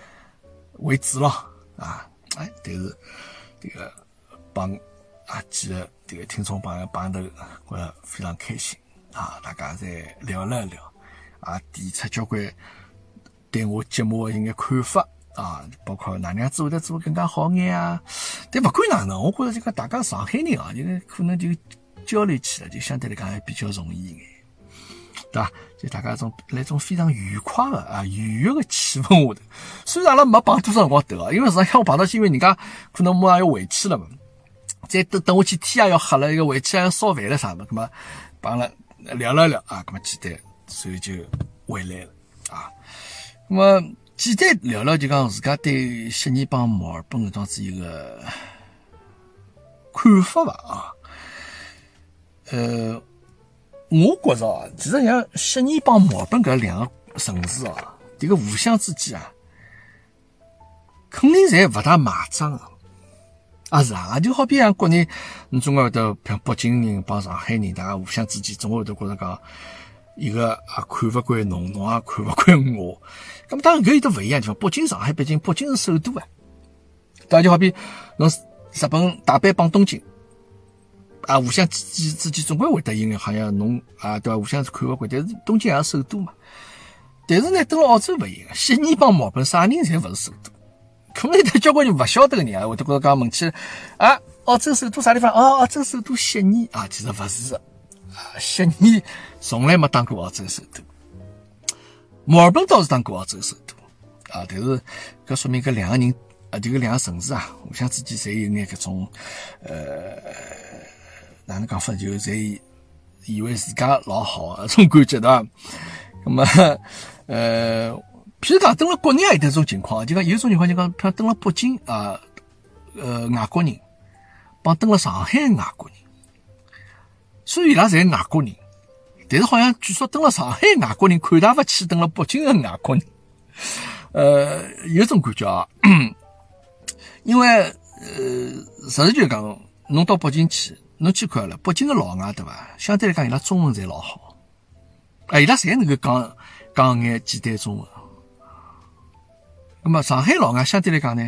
为主咯啊。哎，但是这个帮啊几个这个听众朋友碰头，我非常开心。啊，大家再聊了聊，啊，提出交关对我节目的一眼看法啊，包括哪能做得做更加好眼啊。但不管哪能，我觉着这个大家上海人啊，就可能就交流起来就相对来讲还比较容易一眼，对吧？就大家一种那种非常愉快的啊，愉悦的气氛下头。虽然阿拉没碰多少辰光头啊，因为实际上我碰到是因为人家可能马上要回去了嘛，再等等下去天也要黑了，一个回去还要烧饭了啥的，那么帮了。聊了聊啊，那么简单，所以就回来了啊。那么简单聊聊，就讲自家对悉尼帮墨尔本搿桩子一个看法吧啊。呃，我觉着啊，其实像悉尼帮墨尔本搿两个城市啊，这个互相之间啊，肯定侪勿大买账的。啊是啊，就好比像国内，你总归会得像北京人帮上海人，大家互相之间总归会得觉着讲，一个啊看勿惯侬，侬也看勿惯我。那么当然搿有得勿一样地方，北京、上海、北京，北京是首都啊。对就好比侬日本大阪帮东京，啊互相之间之间总归会得有眼好像侬啊对伐？互相看不惯，但是东京也是首都嘛。但是呢，到了澳洲勿一样，悉尼帮墨尔本啥人侪勿是首都。可能有交关人勿晓得个人啊，会得觉着讲问起啊，澳洲首都啥地方？哦，澳洲首都悉尼啊，其实勿是啊，悉尼从来没当过澳洲首都，墨尔本倒是当过澳洲首都啊，但是搿说明搿两个人啊，这个两个城市啊，互相之间侪有眼搿种呃，哪能讲法，就侪以为自家老好啊，种感觉对伐？那么呃。譬如讲，登了国内也有这种情况，就讲有种情况，就讲，譬如登了北京啊，呃，外国人帮登了上海外国人，虽然伊拉侪外国人，但是好像据说登了上海外国人看大勿起登了北京的外国人，呃，有种感觉啊，因为呃，实事求是讲，侬到北京去，侬去看了北京的老外对伐？相对来讲，伊拉中文侪老好，哎，伊拉侪能够讲讲眼简单中文。那么上海老外相对来讲呢，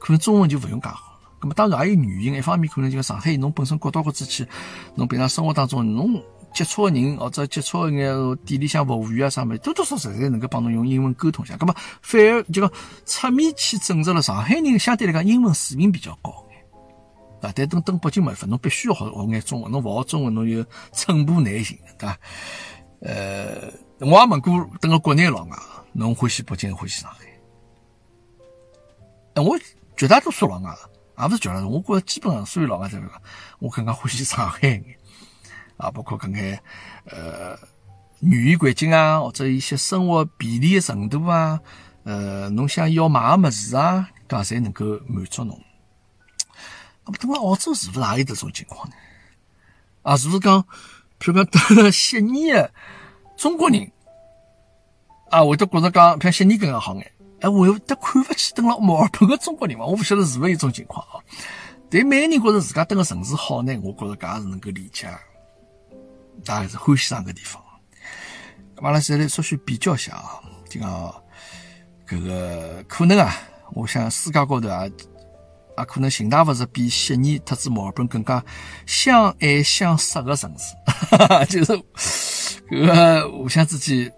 可能中文就不用讲好了。那么当然也有原因，一方面可能就上海侬本身各到各处去，侬平常生活当中侬接触的人或者接触一眼店里向服务员啊啥么，多多少少侪能够帮侬用英文沟通一下。那么反而就讲侧面去证实了上海人相对来讲英文水平比较高啊。但等等北京没法，侬必须要学学眼中文，侬勿学中文侬就寸步难行，对吧？呃，我也问过等个国内老外，侬欢喜北京，欢喜上海？我绝大多数老外，也不是绝大多数，我觉着基本上所有老外在讲，我更加欢喜上海眼，啊，包括搿眼呃语言环境啊，或者一些生活便利的程度啊，呃，侬想要买个物事啊，搿侪能够满足侬。那么，澳洲是勿是也有这种情况呢？啊，是不是讲，譬如讲到了悉尼的中国人啊，会得觉着讲，像悉尼更加好眼，哎，会得看勿起登了墨尔本个中国人嘛？我勿晓得是勿是一种情况啊。但每个人觉着自家登个城市好呢，我觉着搿也是能够理解，大概是欢喜上个地方。阿拉再来稍许比较一下啊，就讲搿个可能啊，我想世界高头啊。也，可能寻大勿是比悉尼特子墨尔本更加相爱相杀个城市，就是个互相之间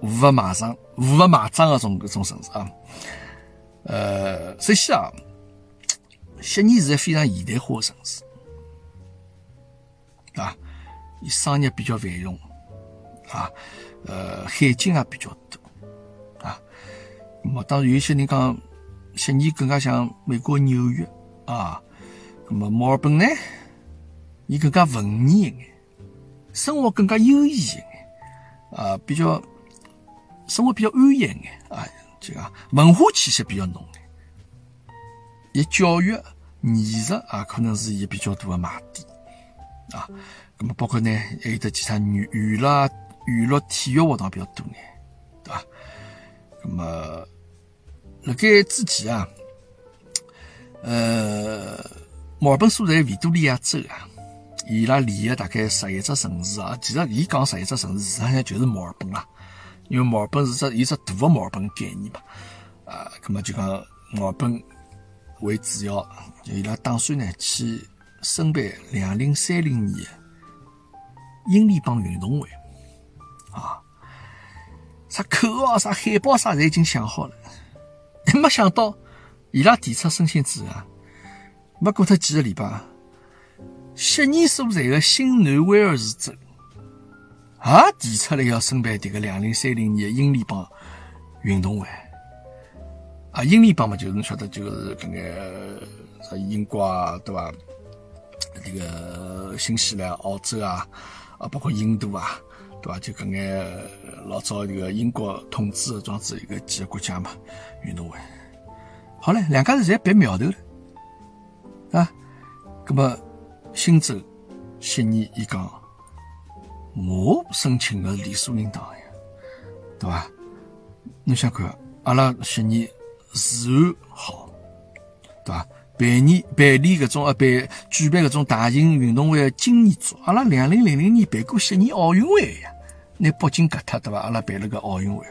互勿买账、互勿买账个种搿种城市啊。呃，首先啊，悉尼是个非常现代化个城市，啊，伊商业比较繁荣，啊，呃，海景也比较多，啊，那么当然有些人讲。悉尼更加像美国纽约啊，那么墨尔本呢，伊更加文艺一眼，生活更加悠闲一眼啊，比较生活比较安逸一眼啊，就讲文化气息比较浓。伊教育、艺术啊，可能是伊比较大的卖点啊。那么包括呢，还有得其他娱娱乐、娱乐体育活动比较多眼，对吧？那么。辣盖之前啊，呃，墨尔本所在维多利亚州啊，伊拉立个大概十一只城市啊，其实伊讲十一只城市，实际上就是墨尔本啦，因为墨尔本是只一只大个墨尔本概念嘛，啊，那么就讲墨尔本为主要，就伊拉打算呢去申办两零三零年英联邦运动会，啊，啥口号、啥海报、啥，侪已经想好了。没想到，伊拉提出申请之后，没过脱几个礼拜，悉尼所在的新南威尔士州也提出来要申办这个两零三零年英联邦运动会。啊，英联邦嘛，就是晓得，就是搿个啥英国啊，对伐？这个新西兰、澳洲啊，啊，包括印度啊。对吧？就搿眼老早这个英国统治的装置一个几个国家嘛，运动会。好了，两家头侪别苗头了啊。那么新州悉尼伊讲，我申请的理所应当呀，对吧？侬想看，阿拉悉尼治安好，对吧？办理办理搿种啊办举办搿种大型运动会的经验足，阿拉两零零零年办过悉尼奥运会呀。拿北京割脱对伐？阿拉办了个奥运会，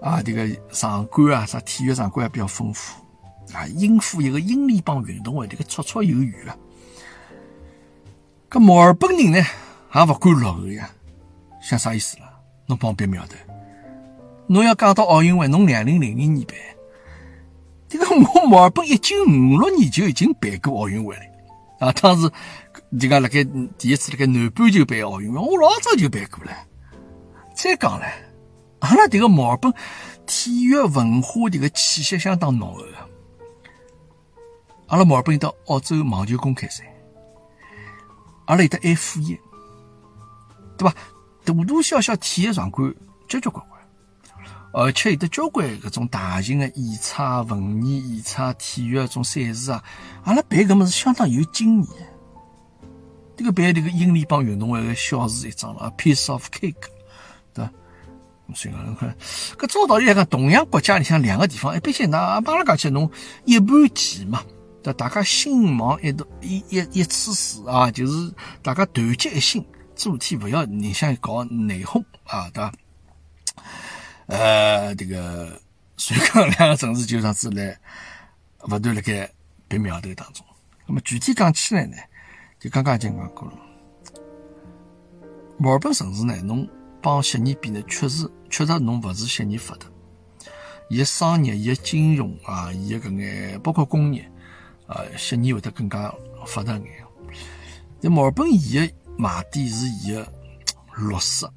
啊，这个场馆啊，啥体育场馆也比较丰富，啊，应付一个英联邦运动会，这个绰绰有余啊。搿墨尔本人呢，也勿敢落后呀，想啥意思啦？侬帮别苗头，侬要讲到奥运会，侬两零零零年办，这个我墨尔本一九五六年就已经办过奥运会了，啊，当时。就讲辣盖第一次辣盖南半球办奥运会，我老早就办过了。再讲了，阿拉迭个墨尔本体育文化迭个气息相当浓厚。阿拉墨尔本有得澳洲网球公开赛，阿拉有得 F 一，对吧？大大小小体育场馆交交关关，而且有得交关搿种大型的演彩、文艺演彩、体育种赛事啊，阿拉办搿么是相当有经验。这个办这个英联邦运动会个小事一桩了啊，piece of cake，对吧？所以讲，看，搿照道理来讲，同样国家里向两个地方，一般性那帮拉讲起侬一盘棋嘛，对，大家心往一道一一一次死啊，就是大家团结一心，做天不要你想搞内讧啊，对吧？呃，这个所以讲两个城市就这样子来，不断辣盖别苗头当中。那么具体讲起来呢？就刚刚已经讲过了，墨尔本城市呢，侬帮悉尼比呢，确实确实侬勿是悉尼发达，伊的商业、伊的金融啊，伊个搿眼包括工业啊，悉尼会得更加发达眼。在墨尔本，伊个卖点是伊个绿色、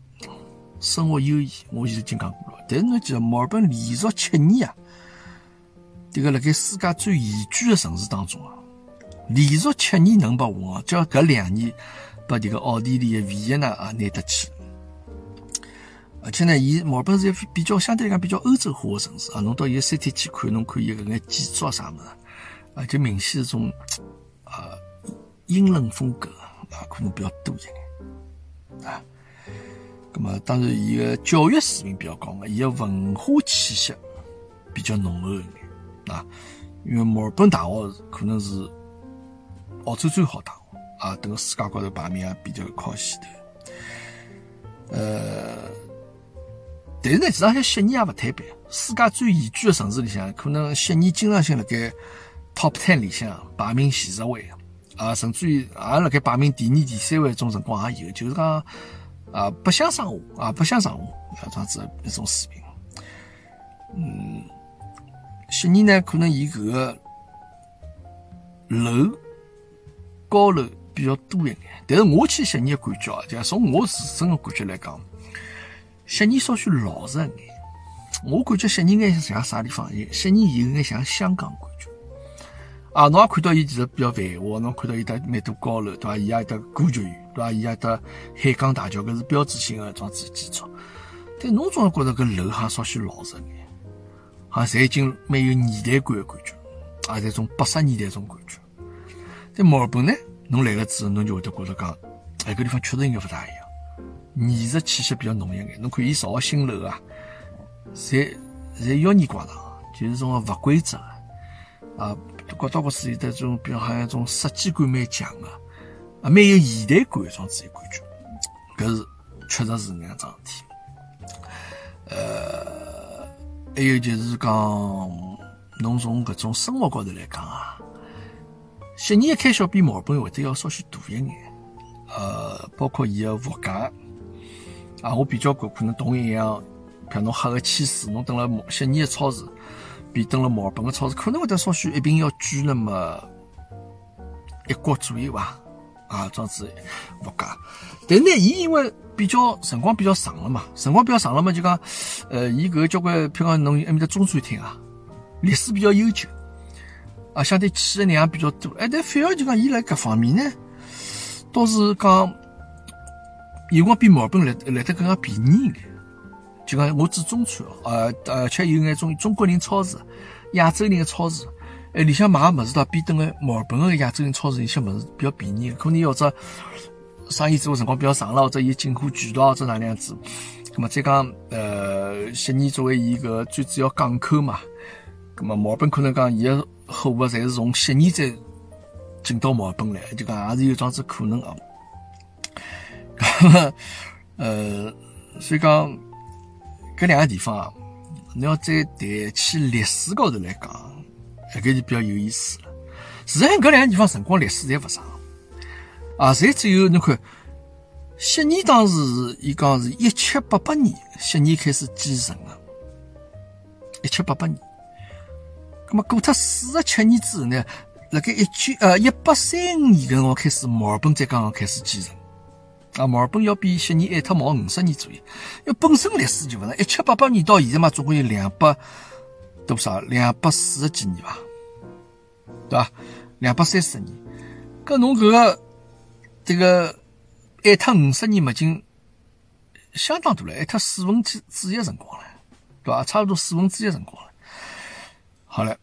生活悠闲。我以前已经讲过了，但是侬记得墨尔本连续七年啊，这个辣盖世界最宜居的城市当中啊。连续七年能把我，只要搿两年把这个奥地利、维也纳啊拿得去，而且呢，伊墨尔本是一比较相对来讲比较欧洲化的城市啊。侬到伊个山体去看，侬看伊搿眼建筑啊啥物事，啊，就明显是种啊英伦风格啊，可能比较多一点啊。咁么当然，伊个教育水平比较高嘛，伊个文化气息比较浓厚一点啊。因为墨尔本大学可能是澳洲最好大学啊，等个世界高头排名也比较靠前头。呃，但是呢，实际上悉尼也勿摊板，世界最宜居的城市里向，可能悉尼经常性辣盖 top ten 里向排名前十位啊，甚至于也辣盖排名第二、第三位，种辰光也有，就是讲。啊，不相上下啊，不相上下，这样子一种水平。嗯，悉尼呢，可能伊搿个楼高楼比较多一点，但是我去悉尼的感觉啊，就从我自身的感觉来讲，悉尼稍许老实一点。我感觉悉尼应该像啥地方？悉尼有眼像香港感觉。啊，侬也看到伊其实比较繁华，侬看到伊搭蛮多高楼，对伐？伊也搭歌剧院。对伐？伊也搭海港大桥，搿是标志性的桩子建筑。但侬总觉着搿楼哈稍许老实眼，好像侪已经蛮有年代感的感觉，啊，这种八十年代种感觉。在墨尔本呢，侬来了之后，侬就会得觉着讲，哎，搿地方确实应该勿大一样，艺术气息比较浓一眼。侬看伊造个新楼啊，侪侪妖孽怪状，就是种勿规则的，啊，各到各处有的种，比如好像种设计感蛮强的。蛮有现代感一种自己感觉，搿是确实是搿样桩事体。呃，还有就是讲，侬从搿种生活高头来讲啊，悉尼的开销比墨尔本会得要稍许大一眼。呃，包括伊个物价啊，我比较过，可能同一样，比如侬喝个汽水，侬蹲了悉尼的超市，比蹲了墨尔本的超市，可能会得稍许一瓶要贵那么一角左右吧。啊，这样子物价，但呢，伊因为比较辰光比较长了嘛，辰光比较长了嘛，就讲，呃，伊搿个交关，譬如讲侬埃面的中餐厅啊，历史比较悠久，啊，相对去的人也比较多，哎，但反而就讲伊辣搿方面呢，倒是讲，有光比毛本来来得更加便宜一点，就讲我指中餐哦，呃，而且有眼种中国人超市、亚洲人的超市。哎，里向买个物事，倒比等个墨尔本个亚洲人超市里向物事比较便宜。可能要只生意做个辰光比较长了，或者伊进货渠道或者哪能样子。那么再讲，呃，悉尼作为伊个最主要港口嘛，那么墨尔本可能讲伊个货物侪是从悉尼再进到墨尔本来，就讲也是有这样子可能个啊。呃，所以讲搿两个地方啊，你要再谈起历史高头来讲。搿个就比较有意思了。实际上，搿两个地方辰光历史侪勿长啊，侪只有侬看，悉尼当时伊讲是一七八八年，悉尼开始建成的，一七八八年。咁么过脱四十七年之后呢，辣盖一九呃一八三五年搿辰光开始，墨尔本才刚刚开始建成。啊，墨尔本要比悉尼晚脱毛五十年左右，因为本身历史就勿长，一七八八年到现在嘛，总共有两百。多少？两百四十几年吧，对吧？两百三十年。搿侬搿个这个挨脱五十年，已经相当多了，挨脱四分之之一辰光了，对吧？差不多四分之一辰光了。好了，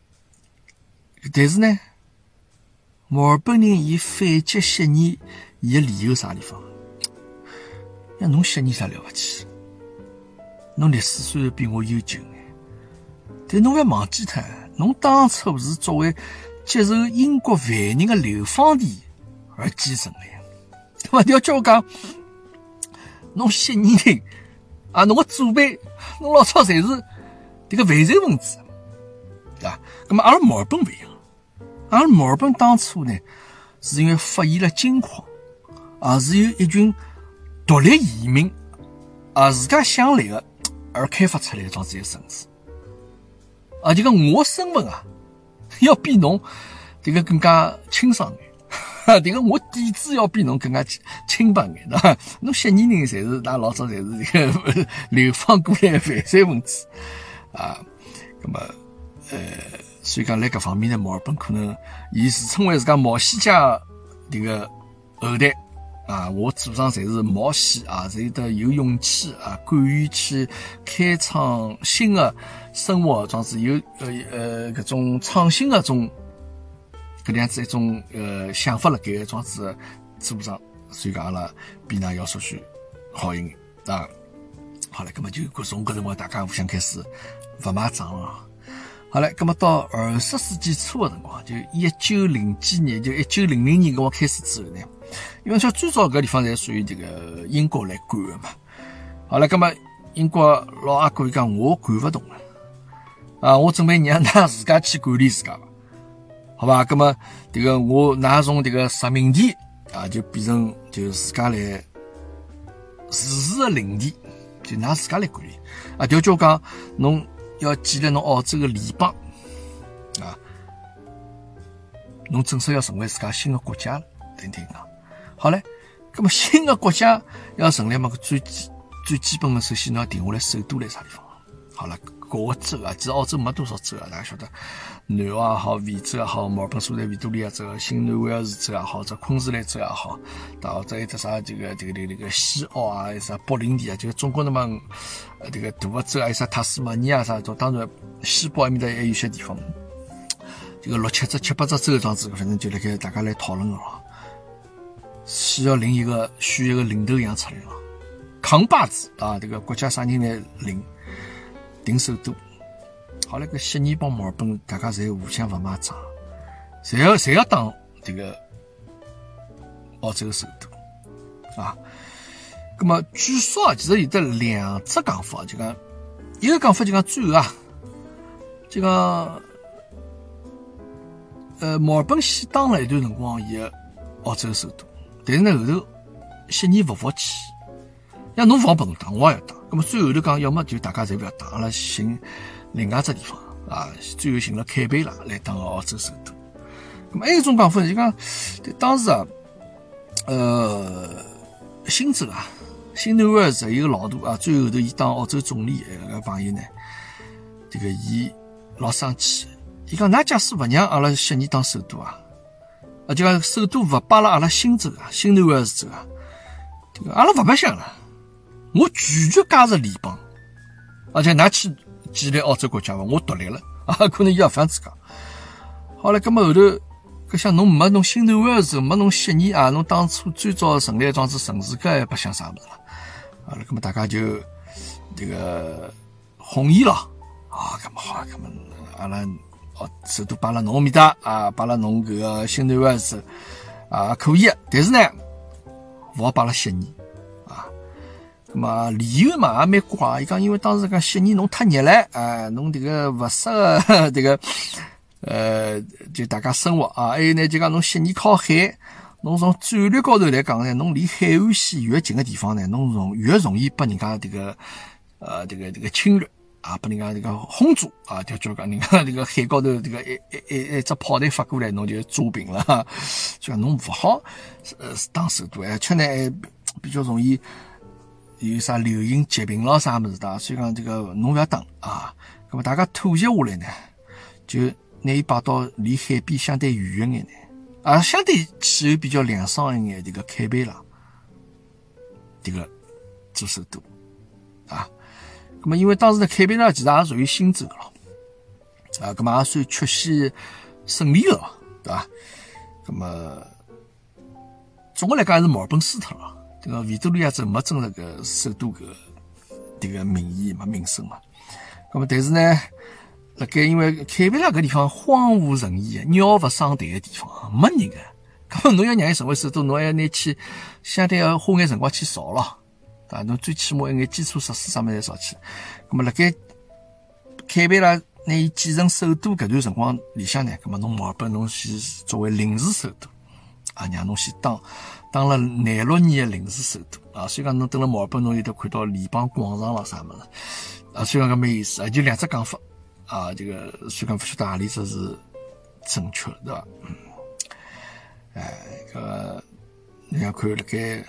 但是呢，墨尔本人伊反击悉尼，伊的理由啥地方？呀，侬悉尼啥了不起？侬历史虽然比我悠久。但侬勿要忘记脱，侬当初是作为接受英国犯人的流放地而建成的呀，对伐？你要叫我讲，侬悉尼人啊，侬个祖辈，侬老早侪是这个犯罪分子，对伐？那么而墨尔本勿一样，阿拉墨尔本当初呢，是因为发现了金矿，啊，是有一群独立移民啊，自家想来的而开发出来的这样子一个城市。啊，就讲我身份啊，要比侬这个更加清爽眼，哈，这个我底子要比侬更加清白眼，对伐？侬悉尼人侪是，那老早侪是这个流放过来犯罪分子 啊，那么呃，所以讲在搿方面呢，墨尔本可能以自称为自家毛西家这个后代。啊，我祖上侪是冒险啊，侪得有勇气啊，敢于去开创新的生活，装子有呃呃搿种创新的种搿样子一种呃想法辣盖装子祖上，所以讲阿拉比㑚要稍许好一点啊。好了，那么就从搿辰光大家互相开始勿买账了。好了，那么到二十世纪初的辰光，就一九零几年，就一九零零年搿光开始之后呢，因为像最早搿地方侪属于这个英国来管的嘛。好了，那么英国老阿哥讲我管勿动了，啊，我准备让㑚 自家去管理自家，好吧？那么这个我㑚从这个殖民地啊，就变成就自家来自治的领地。就拿自家来管理啊！调叫讲，侬要建立侬澳洲的联邦啊，侬正式要成为自家新的国家了。听听讲，好嘞。那么新的国家要成立嘛？最基最基本的，首先侬要定下来首都在啥地方。好了。各个州啊，其实澳洲没多少州啊，大家晓得，南澳也好，维州也好，墨尔本所在维多利亚州，新南威尔士州也好，这昆士兰州也好，到这一只啥这个这个这个这个西澳啊，还啥北领地啊，就中国那么呃这个大的州，还有啥塔斯马尼亚啥，当然西部埃面搭也有些地方，这个六七只七八只州样子，反正就辣盖大家来讨论了，需要领一个选一个领头羊出来了，扛把子啊，这个国家啥人来领？定首都，好了，个悉尼帮墨尔本，大家侪互相勿买账，侪要侪要当这个澳洲首都啊？那么据说啊，其实有得两只讲法，就讲一个讲法就讲最后啊，就讲呃墨尔本先当了一段辰光伊个澳洲首都，但是呢后头悉尼勿服气，要侬勿拨侬当，我也要打。那么最后头讲，要么就大家侪勿要打，阿拉寻另外只地方啊。最后寻了坎贝拉来当澳洲首都。那么还有一种讲法，就讲对当时啊，呃，新州啊，新南威尔士有个老大啊，最后头伊当澳洲总理一个朋友呢，这个伊老生气，伊讲，㑚假使勿让阿拉悉尼当首都啊，啊，就讲首都勿摆辣阿拉新州啊，新南威尔士州啊，这个阿拉勿白相了。我拒绝加入联邦，而且拿去建立澳洲国家吧，我独立了 啊，可能伊也这样子讲。好了，那么后头，搿像侬没侬新南威尔士，没侬悉尼啊，侬当初最早成立桩子城市，搿也不想啥物事了。好了，那么大家就这个同意了啊，搿么好，搿么阿拉哦首都摆辣侬面搭啊，摆辣侬搿个新南威尔士啊可以，但是呢，勿好摆辣悉尼。嘛理由嘛也蛮怪，伊讲因为当时讲悉尼侬太热了，啊，侬这个勿适合 这个，呃，就大家生活啊。还有呢，就讲侬悉尼靠海，侬从战略高头来讲呢，侬离海岸线越近的地方呢，侬容越容易被人家这个，呃，这个这个侵略啊，被人家这个轰炸啊，就叫讲人家 这个海高头这个一一一一只炮弹发过来，侬就炸平了，就讲侬勿好呃当首都，而且呢比较容易。有啥流行疾病咯啥么子的，所以讲这个侬不要当啊。那么大家妥协下来呢，就拿伊摆到离海边相对远一眼呢，啊，相对气候比较凉爽一眼这个坎贝拉，这个做首都啊。那么因为当时的坎贝拉其实也属于新州了，啊，那么也算出现胜利了，对吧？那么总的来讲还是墨尔本输脱了。这个维多利亚州没争这个首都个这个名义嘛名声嘛，那么但是呢，辣盖因为坎贝拉搿地方荒无人烟鸟勿生蛋个地方，没人个，那么侬要让伊成为首都，侬还要拿去相对要花眼辰光去造咯，啊，侬最起码一眼基础设施啥物事造起，那么辣盖坎贝拉拿伊建成首都搿段辰光里向呢，搿么侬墨尔本侬先作为临时首都，啊，让侬先当。当了廿六年的临时首都啊，所以讲侬等了墨尔本，侬有得看到联邦广场了啥么子啊，所以讲搿没意思啊，就两只讲法。啊，这个所以讲不晓得何里只是正确对伐？嗯，哎，搿你要看辣盖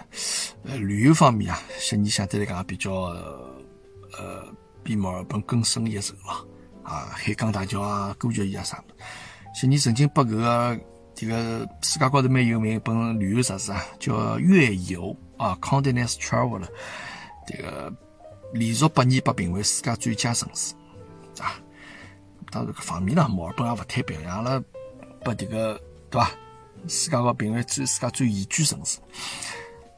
呃旅游方面啊，悉尼相对来讲比较呃比墨尔本更胜一筹了啊，海港大桥啊，歌剧院啊啥的，悉尼曾经把搿个。这个世界高头蛮有名一本旅游杂志啊，叫《月游》啊，《Continents Travel》了。这个连续八年被评为世界最佳城市啊。当然，各方面呢，墨尔本也勿太表扬了，把这个对吧？世界高评为最世界最宜居城市。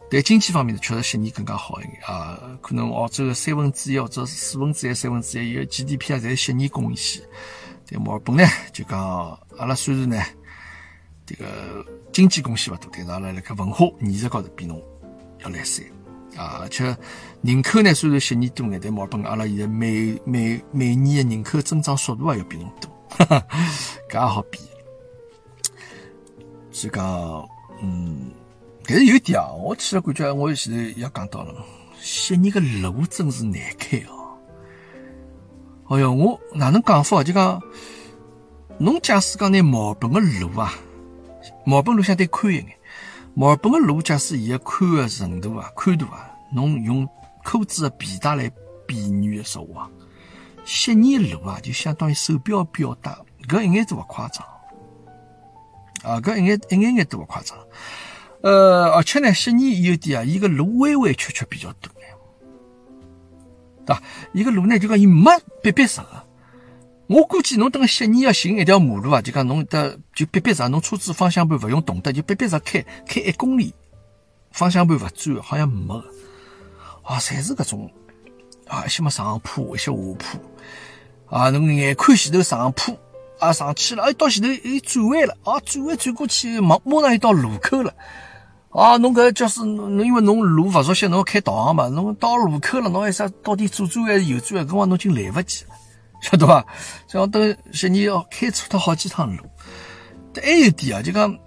但经济方面呢确实悉尼更加好一点啊。可能澳洲的三分之一或者四分之一、三分之一，伊个 GDP 啊，侪是悉尼贡献。在墨尔本呢，就讲阿拉虽然呢，这个经济贡献勿多，但是阿拉辣盖文化艺术高头比侬要来三啊。而且人口呢，虽然悉尼多眼，但墨尔本阿拉现在每每每年的人口增长速度也要比侬多，搿也好比。所以讲，嗯。但是有一点啊，我去了感觉，我现在也讲到了，悉尼个路真是难开哦。哎哟，我哪能讲法？就讲，侬假使讲拿毛本个路啊，墨尔本路相对宽一眼，墨尔本个路假使伊个宽个程度啊，宽度啊，侬用裤子个皮带来比喻的说话，悉尼路啊，就相当于手表表带，搿一眼都勿夸张啊，搿一眼一眼眼都勿夸张。呃，而且呢，悉尼有点啊，伊个路弯弯曲曲比较多，对吧？伊个路呢，就讲伊没逼逼实个。我估计侬等个悉尼要寻一条马路啊，就讲侬得就逼逼实，侬车子方向盘勿用动的，就逼逼实开开一公里，方向盘勿转，好像没个。啊，侪是搿种啊，一些么上坡，一些下坡，啊，侬眼看前头上坡，啊上去了，哎，到前头又转弯了，啊，转弯转过去，马马上又到路口了。啊，侬搿就是侬因为侬路勿熟悉，侬开导航嘛，侬到路口了，侬还啥到底左转还是右转？搿光侬已经来勿及了，晓得伐？像等悉尼要开车脱好几趟路。但还有点啊，就讲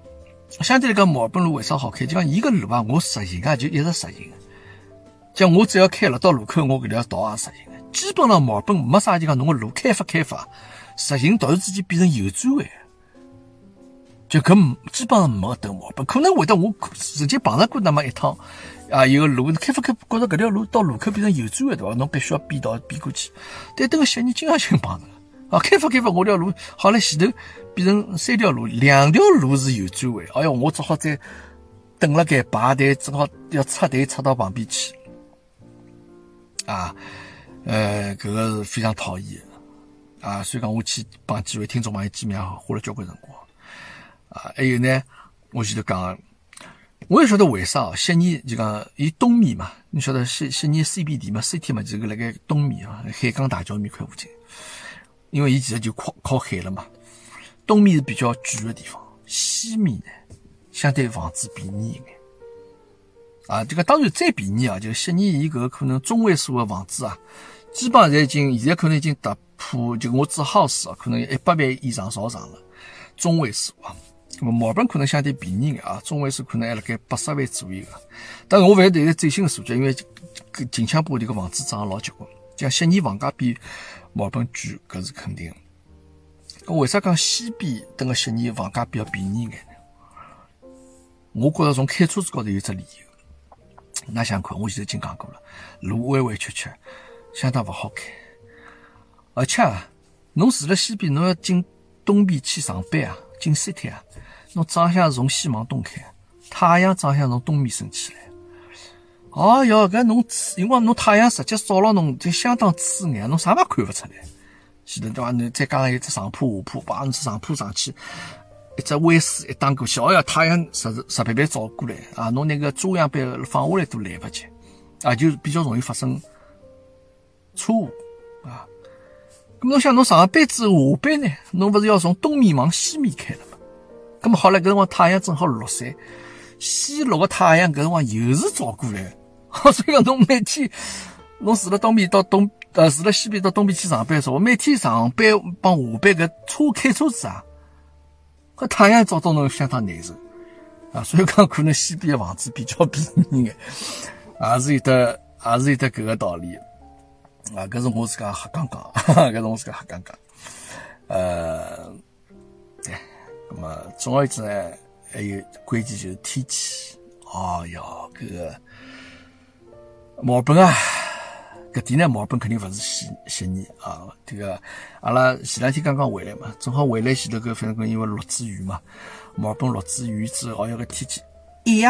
相对来讲，墨尔本路为啥好开？就讲伊个路啊，我实行啊，就一直实行。像我只要开了到路口，我搿条道也实行。基本上墨尔本没啥就讲侬个路开发开发，实行突然之间变成右转弯。就搿基本上没得毛病，可能会得我直接碰着过那么一趟啊，有个路开发开，觉着搿条路到路口变成右转弯对伐？侬必须要变道变过去。但等个悉尼经常性碰着啊，开发开发我条路好了前头变成三条路，两条路是右转弯，哎哟，我只好再等了该排队，正好要插队插到旁边去啊，呃，搿个是非常讨厌啊，所以讲我去帮几位听众朋友见面花了交关辰光。啊，还有呢，我前头讲，我也晓得为啥哦悉尼就讲伊东面嘛，你晓得悉悉尼 CBD 嘛，CT 嘛，就是辣盖东面啊，海港大桥面块附近，因为伊其实就靠靠海了嘛。东面是比较贵的地方，西面呢相对房子便宜一点。啊，这个当然再便宜啊，就悉尼伊搿个可能中位数的房子啊，基本上侪已经现在可能已经突破，就我只 house 啊，可能一百万以上朝上了，中位数啊。那么墨尔本可能相对便宜点啊，中位数可能还辣盖八十万左右个。但是我勿晓得最新的数据，因为近腔部迭个房子涨老结棍，像悉尼房价比墨尔本贵，搿是肯定。搿为啥讲西边等个悉尼房价比较便宜眼呢？我觉着从开车子高头有只理由。那想看，我前头已经讲过了，路弯弯曲曲，相当勿好开。而且啊，侬住辣西边，侬要进东边去上班啊。进 city 啊，侬早向是从西往东开，太阳早向从东面升起来。哦哟，搿侬因为侬太阳直接照了侬，就相当刺眼，侬啥也看勿出来。前头对伐？侬再加上一只上坡下坡，把侬只上坡上去，一只弯水一打过去，哦哟，太阳实实实白白照过来啊！侬那个遮阳板放下来都来不及啊，就比较容易发生错误啊。咁侬想侬上班子下班呢？侬勿是要从东面往西面开了？咁么好了，搿辰光太阳正好落山，西落个太阳搿辰光又是照过来，所以讲侬每天侬住了东边到东呃住了西边到东边去上班，说我每天上班帮下班搿车开车子啊，搿太阳照到侬相当难受啊，所以讲可能西边的房子比较便宜眼，也是有得也是有得搿个道理。啊，搿是我自家瞎讲讲，搿是我自家瞎讲讲。呃，那么总而言之呢，还有关键就是天气。哦哟，搿个墨尔本啊，搿点呢，墨尔本肯定勿是悉悉尼啊。这个阿拉前两天刚刚回来嘛，正好回来前头搿反正因为落子雨嘛，墨尔本落子雨之后，哦哟，搿天气一夜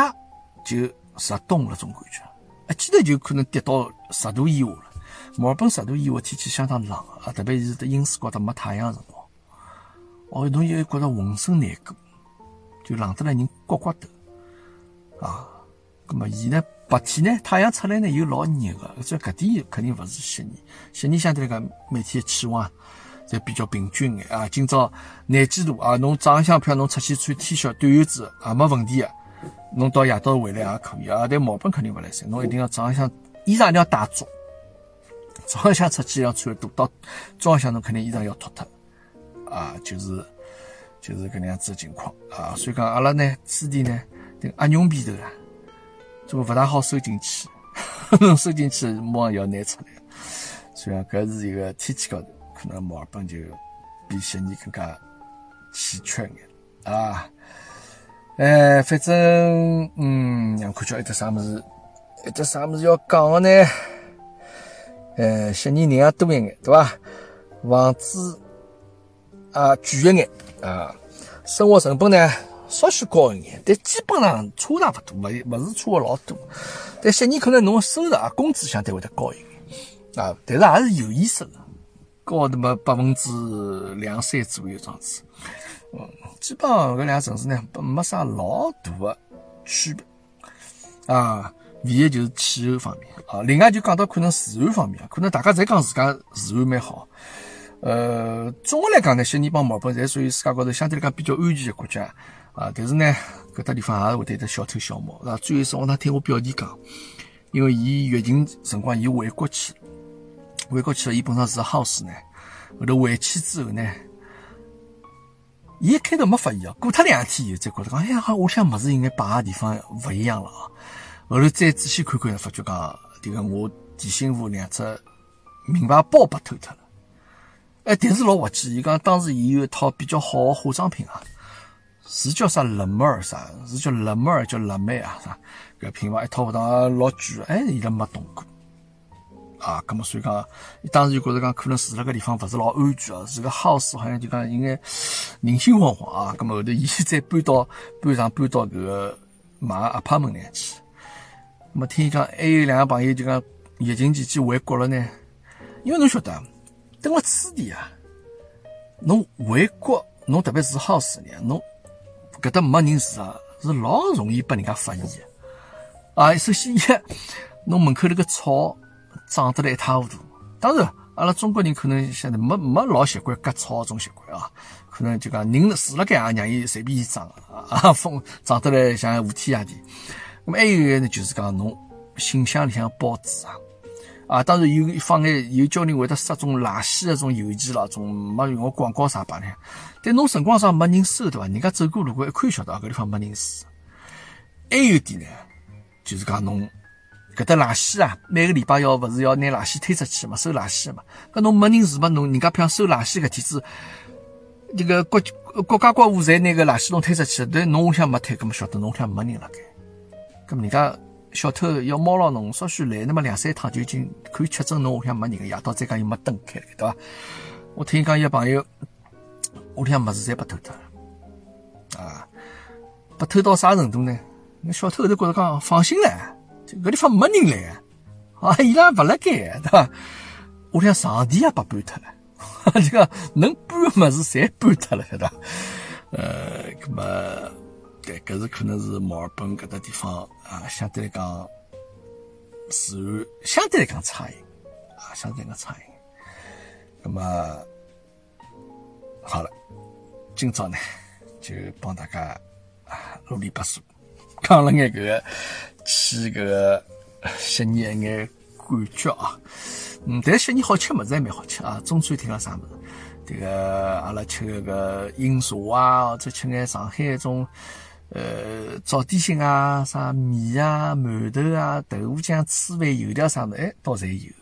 就入冬了，种感觉，一记头就可能跌到十度以下了。墨尔本十度以下天气相当冷啊，特别是在阴湿高头没太阳辰光，哦，侬又觉着浑身难过，就冷得来人刮刮抖啊。那么伊呢白天呢太阳出来呢又老热个，所以搿点肯定勿是悉尼。悉尼相对来讲每天的气温侪比较平均眼啊。今朝廿几度啊，侬早浪向票侬出去穿 T 恤短袖子也没问题个。侬到夜到回来也可以啊。但毛病肯定勿来塞，侬一定要早浪向衣裳一定要带足。早浪向出去要穿多，到中浪向侬肯定衣裳要脱脱啊，就是就是搿能样子个情况啊。所以讲阿拉呢，此地呢，迭个鸭绒皮头啊。这个勿大好收进去，收进去马上要拿出来。所以讲，搿是一个天气高头，可能墨尔本就比悉尼更加稀缺一眼啊。哎，反正嗯，让看叫一只啥物事，一只啥物事要讲个呢？呃，悉尼人也多一眼，对伐？房子啊贵一眼啊，生活成本呢？稍许高一眼，但基本上差大勿多，勿勿是差个老多。但悉尼可能侬收入啊，工资相对会得高一眼啊，但是也是有意思的，高那么百分之两三左右这样子。嗯，基本上搿两个城市呢，没啥老大的区别啊。唯一就是气候方面啊。另外就讲到可能治安方面啊，可能大家侪讲自家治安蛮好。呃，总的来讲呢，悉尼帮墨尔本侪属于世界高头相对来讲比较安全的国家。啊，但是呢，搿搭地方也是会得得小偷小摸，是吧？最后是我那听我表弟讲，因为伊疫情辰光伊回国去，回国去了，伊本身是 house 呢，后头回去之后呢，伊一开头没发现啊，过脱两天以后才觉得讲，哎呀，我想物事应该摆个地方勿一样了啊。后头再仔细看看，发觉讲，迭个我弟媳妇两只名牌包被偷脱了。哎，但是老滑稽，伊讲当时伊有一套比较好的化妆品啊。是叫啥乐美儿啥？是叫乐美儿，叫乐美啊？啥？搿品牌一套服装老贵，哎，伊拉没动过啊。咁么所以讲，伊当时就觉着讲，可能住辣搿地方勿是老安全啊，是个 house，好像就讲应该人心惶惶啊。咁么后头伊 再搬到搬上搬到搿个买 apartment 里去。咁么听伊讲，还有两个朋友就讲疫情期间回国了呢。因为侬晓得，等了此地啊，侬回国，侬特别是好事呢，侬。搿搭没人住啊，是老容易被人家发现的啊！首先，一侬门口那个草长得来一塌糊涂。当然，阿拉中国人可能现在没没老习惯割草这种习惯啊，可能就讲人住辣盖也让伊随便伊长啊，风长得来像无天一样地。那么还有一个呢，就是讲侬信箱里向报纸啊。啊，当然有放眼有叫人会得塞种垃圾的种邮件啦，种没用个广告啥摆呢？但侬辰光上没人收对伐？人家走过路过一看晓得啊，搿地方没人住。还有点呢，就是讲侬搿搭垃圾啊，每个礼拜要勿是要拿垃圾推出去嘛，收垃圾嘛。搿侬没人住嘛，侬人家譬如收垃圾搿天子，这个国国家国务侪拿个垃圾桶推出去，但侬屋里向没推，搿么晓得侬屋里向没人辣盖。搿人家。小偷要猫牢侬，稍许来那么两三趟就已经可以确诊侬屋里向没人个，夜到再讲又没灯开，对伐？我听讲一个朋友屋里向物事侪被偷脱了，啊，被偷到啥程度呢？那小偷都觉着讲放心唻，搿地方没人来，啊，伊拉勿辣盖，对伐？屋里向床垫也被搬脱了，这个能搬个物事侪搬脱了，晓得伐？呃，搿么？对，搿是可能是墨尔本搿搭地方啊，相对来讲治安相对来讲差一点啊，相对来讲差一点。那么好了，今朝呢就帮大家啊啰里吧嗦讲了眼搿个去搿个悉尼一眼感觉啊。嗯，但悉尼好吃物事还蛮好吃啊，中餐厅啊啥物事，这个阿拉吃搿个饮茶啊，或者吃眼上海一种。呃，早点心啊，啥米啊、馒头啊、豆腐浆、粢饭、油条啥的，哎，倒侪有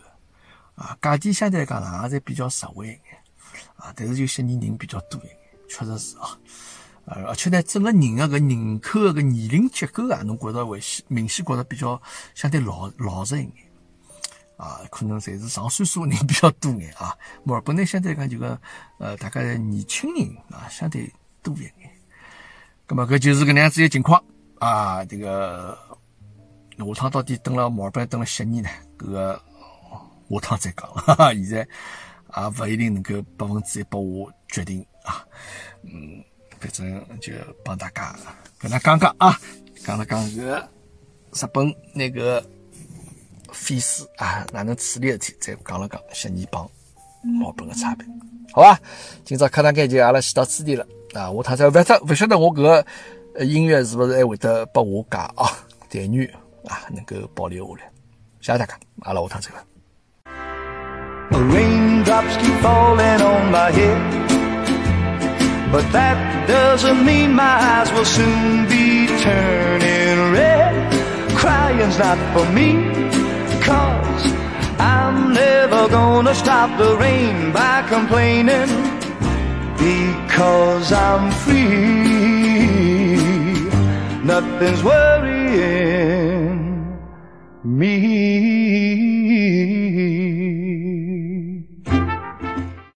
啊。价钿相对来讲，也侪比较实惠一眼啊。但是就悉尼人比较多一眼，确实是啊。呃，而且呢，整个人的个人口的个年龄结构啊，侬觉着会明显觉着比较相对老老实一眼啊。可能侪是上岁数的人比较多眼啊。墨尔本呢，相对来讲就个呃，大概年轻人啊，相对多一眼。那么，搿就是搿能样子个情况啊！这个下趟到底等了墨尔本，等了悉尼呢？搿个下趟再讲。哈哈，现在也勿一定能够百分之一百我决定啊。嗯，反正就帮大家跟他讲讲啊，讲了讲搿日本那个废水啊哪能处理事体，再讲了讲悉尼帮澳本个差别，好吧？今朝课堂间就阿拉先到此地了啊！下趟再勿晓勿晓得我搿个音乐是勿是还会得拨我家啊待遇啊能够保留下来？谢谢大家，阿拉下趟再会。The raindrops keep falling on my head. But that doesn't mean my eyes will soon be turning red. Crying's not for me, cause I'm never gonna stop the rain by complaining. because I'm free. Nothing's worrying me.